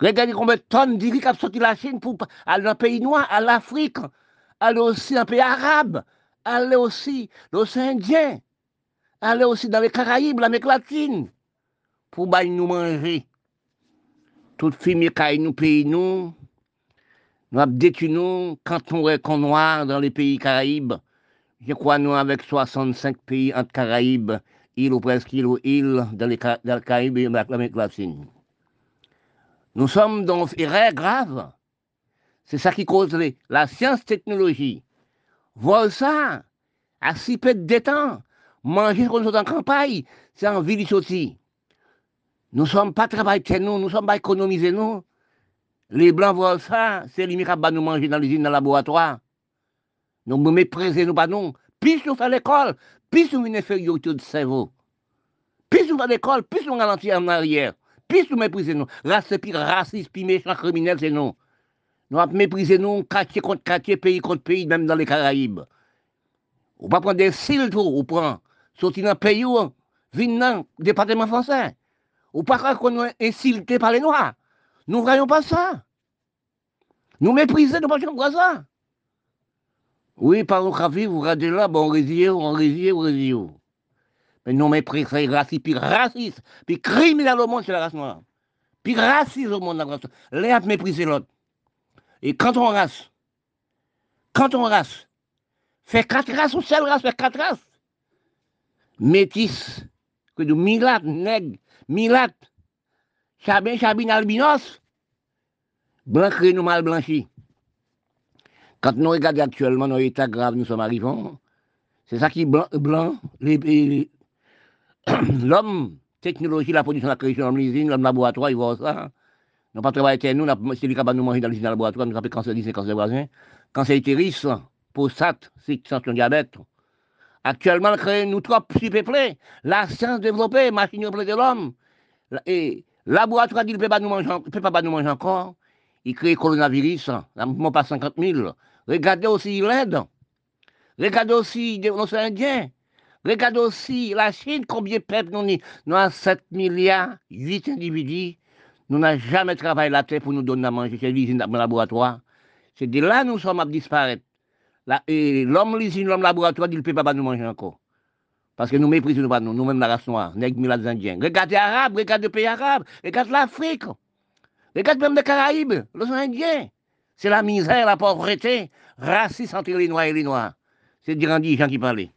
Regardez combien de tonnes d'Iri qui sorti la Chine pour aller dans le pays noir, à l'Afrique, aller aussi dans le pays arabe, aller aussi dans l'océan Indien, aller aussi dans les Caraïbes, l'Amérique latine, pour nous manger. Toute fille nous pays nous, nous avons détruit nous quand on est noir dans les pays Caraïbes. Je crois nous avec 65 pays entre Caraïbes, île ou presque île ou île dans les, Caraïbes et l'Amérique latine. Nous sommes dans une erreur grave. C'est ça qui cause la science-technologie. Voir ça, à si peu de temps, manger sommes en campagne, c'est en ville aussi. Nous ne sommes pas travailler nous, ne sommes pas économiser nous. Les Blancs voient ça, c'est limite à nous manger dans l'usine, dans le laboratoire. Nous nous méprisons, nous pas nous. Puis nous faisons l'école, puis nous une infériorité de cerveau. Puis nous faisons l'école, puis nous ralentir en arrière. Puis nous méprisons nous. Race, puis raciste, puis méchant, criminel, c'est nous. Nous avons méprisé nous, quartier contre quartier, pays contre pays, même dans les Caraïbes. On pas prendre des cils, on prend. Sortir dans le pays, venir dans le département français. On pas qu'on est insulté par les Noirs. Nous ne voyons pas ça. Nous méprisons, nous ne pas ça. Oui, par le vous regardez là, bon, on résille, on résille, on résille. Mais nous méprisons, raciste, puis raciste, puis criminel au monde, c'est la race noire. Puis raciste au monde, la race noire. Les a méprisé l'autre. Et quand on race, quand on race, fait quatre races, ou seule race fait quatre races. Métis, que de milat, nègre, milat, chabin, chabine, albinos, blanc, nous mal blanchi. Quand nous regardons actuellement nos états graves, nous sommes arrivés, c'est ça qui est blanc, blanc l'homme, technologie, la production, la création, l'homme, l'homme, laboratoire, ils voient ça. Nous pas travailler nous, c'est lui qui va nous manger dans l'usine laboratoire, nous appelons cancer c'est cancer voisin. Cancer utérus, prostate, c'est tension diabète. Actuellement, nous trop peuplés. La science développée, machine de l'homme. Et laboratoire dit ne peut pas nous manger, encore. Il crée le coronavirus, n'a pas 50 000. Regardez aussi l'Inde. Regardez aussi les Indiens. Regardez aussi la Chine, combien de peuples nous avons. Nous avons 7 milliards, 8 individus. Nous n'avons jamais travaillé la terre pour nous donner à manger. C'est l'usine le laboratoire. C'est de là nous sommes à disparaître. L'homme, l'usine, l'homme laboratoire, il ne peut pas nous manger encore. Parce que nous méprisons pas nous, nous-mêmes la race noire, milades, indiens. Regardez les Arabes, regardez les pays arabes, regardez l'Afrique, regardez même les Caraïbes, les Indiens. C'est la misère, la pauvreté, raciste entre les Noirs et les Noirs. C'est Durandi, gens qui parlaient.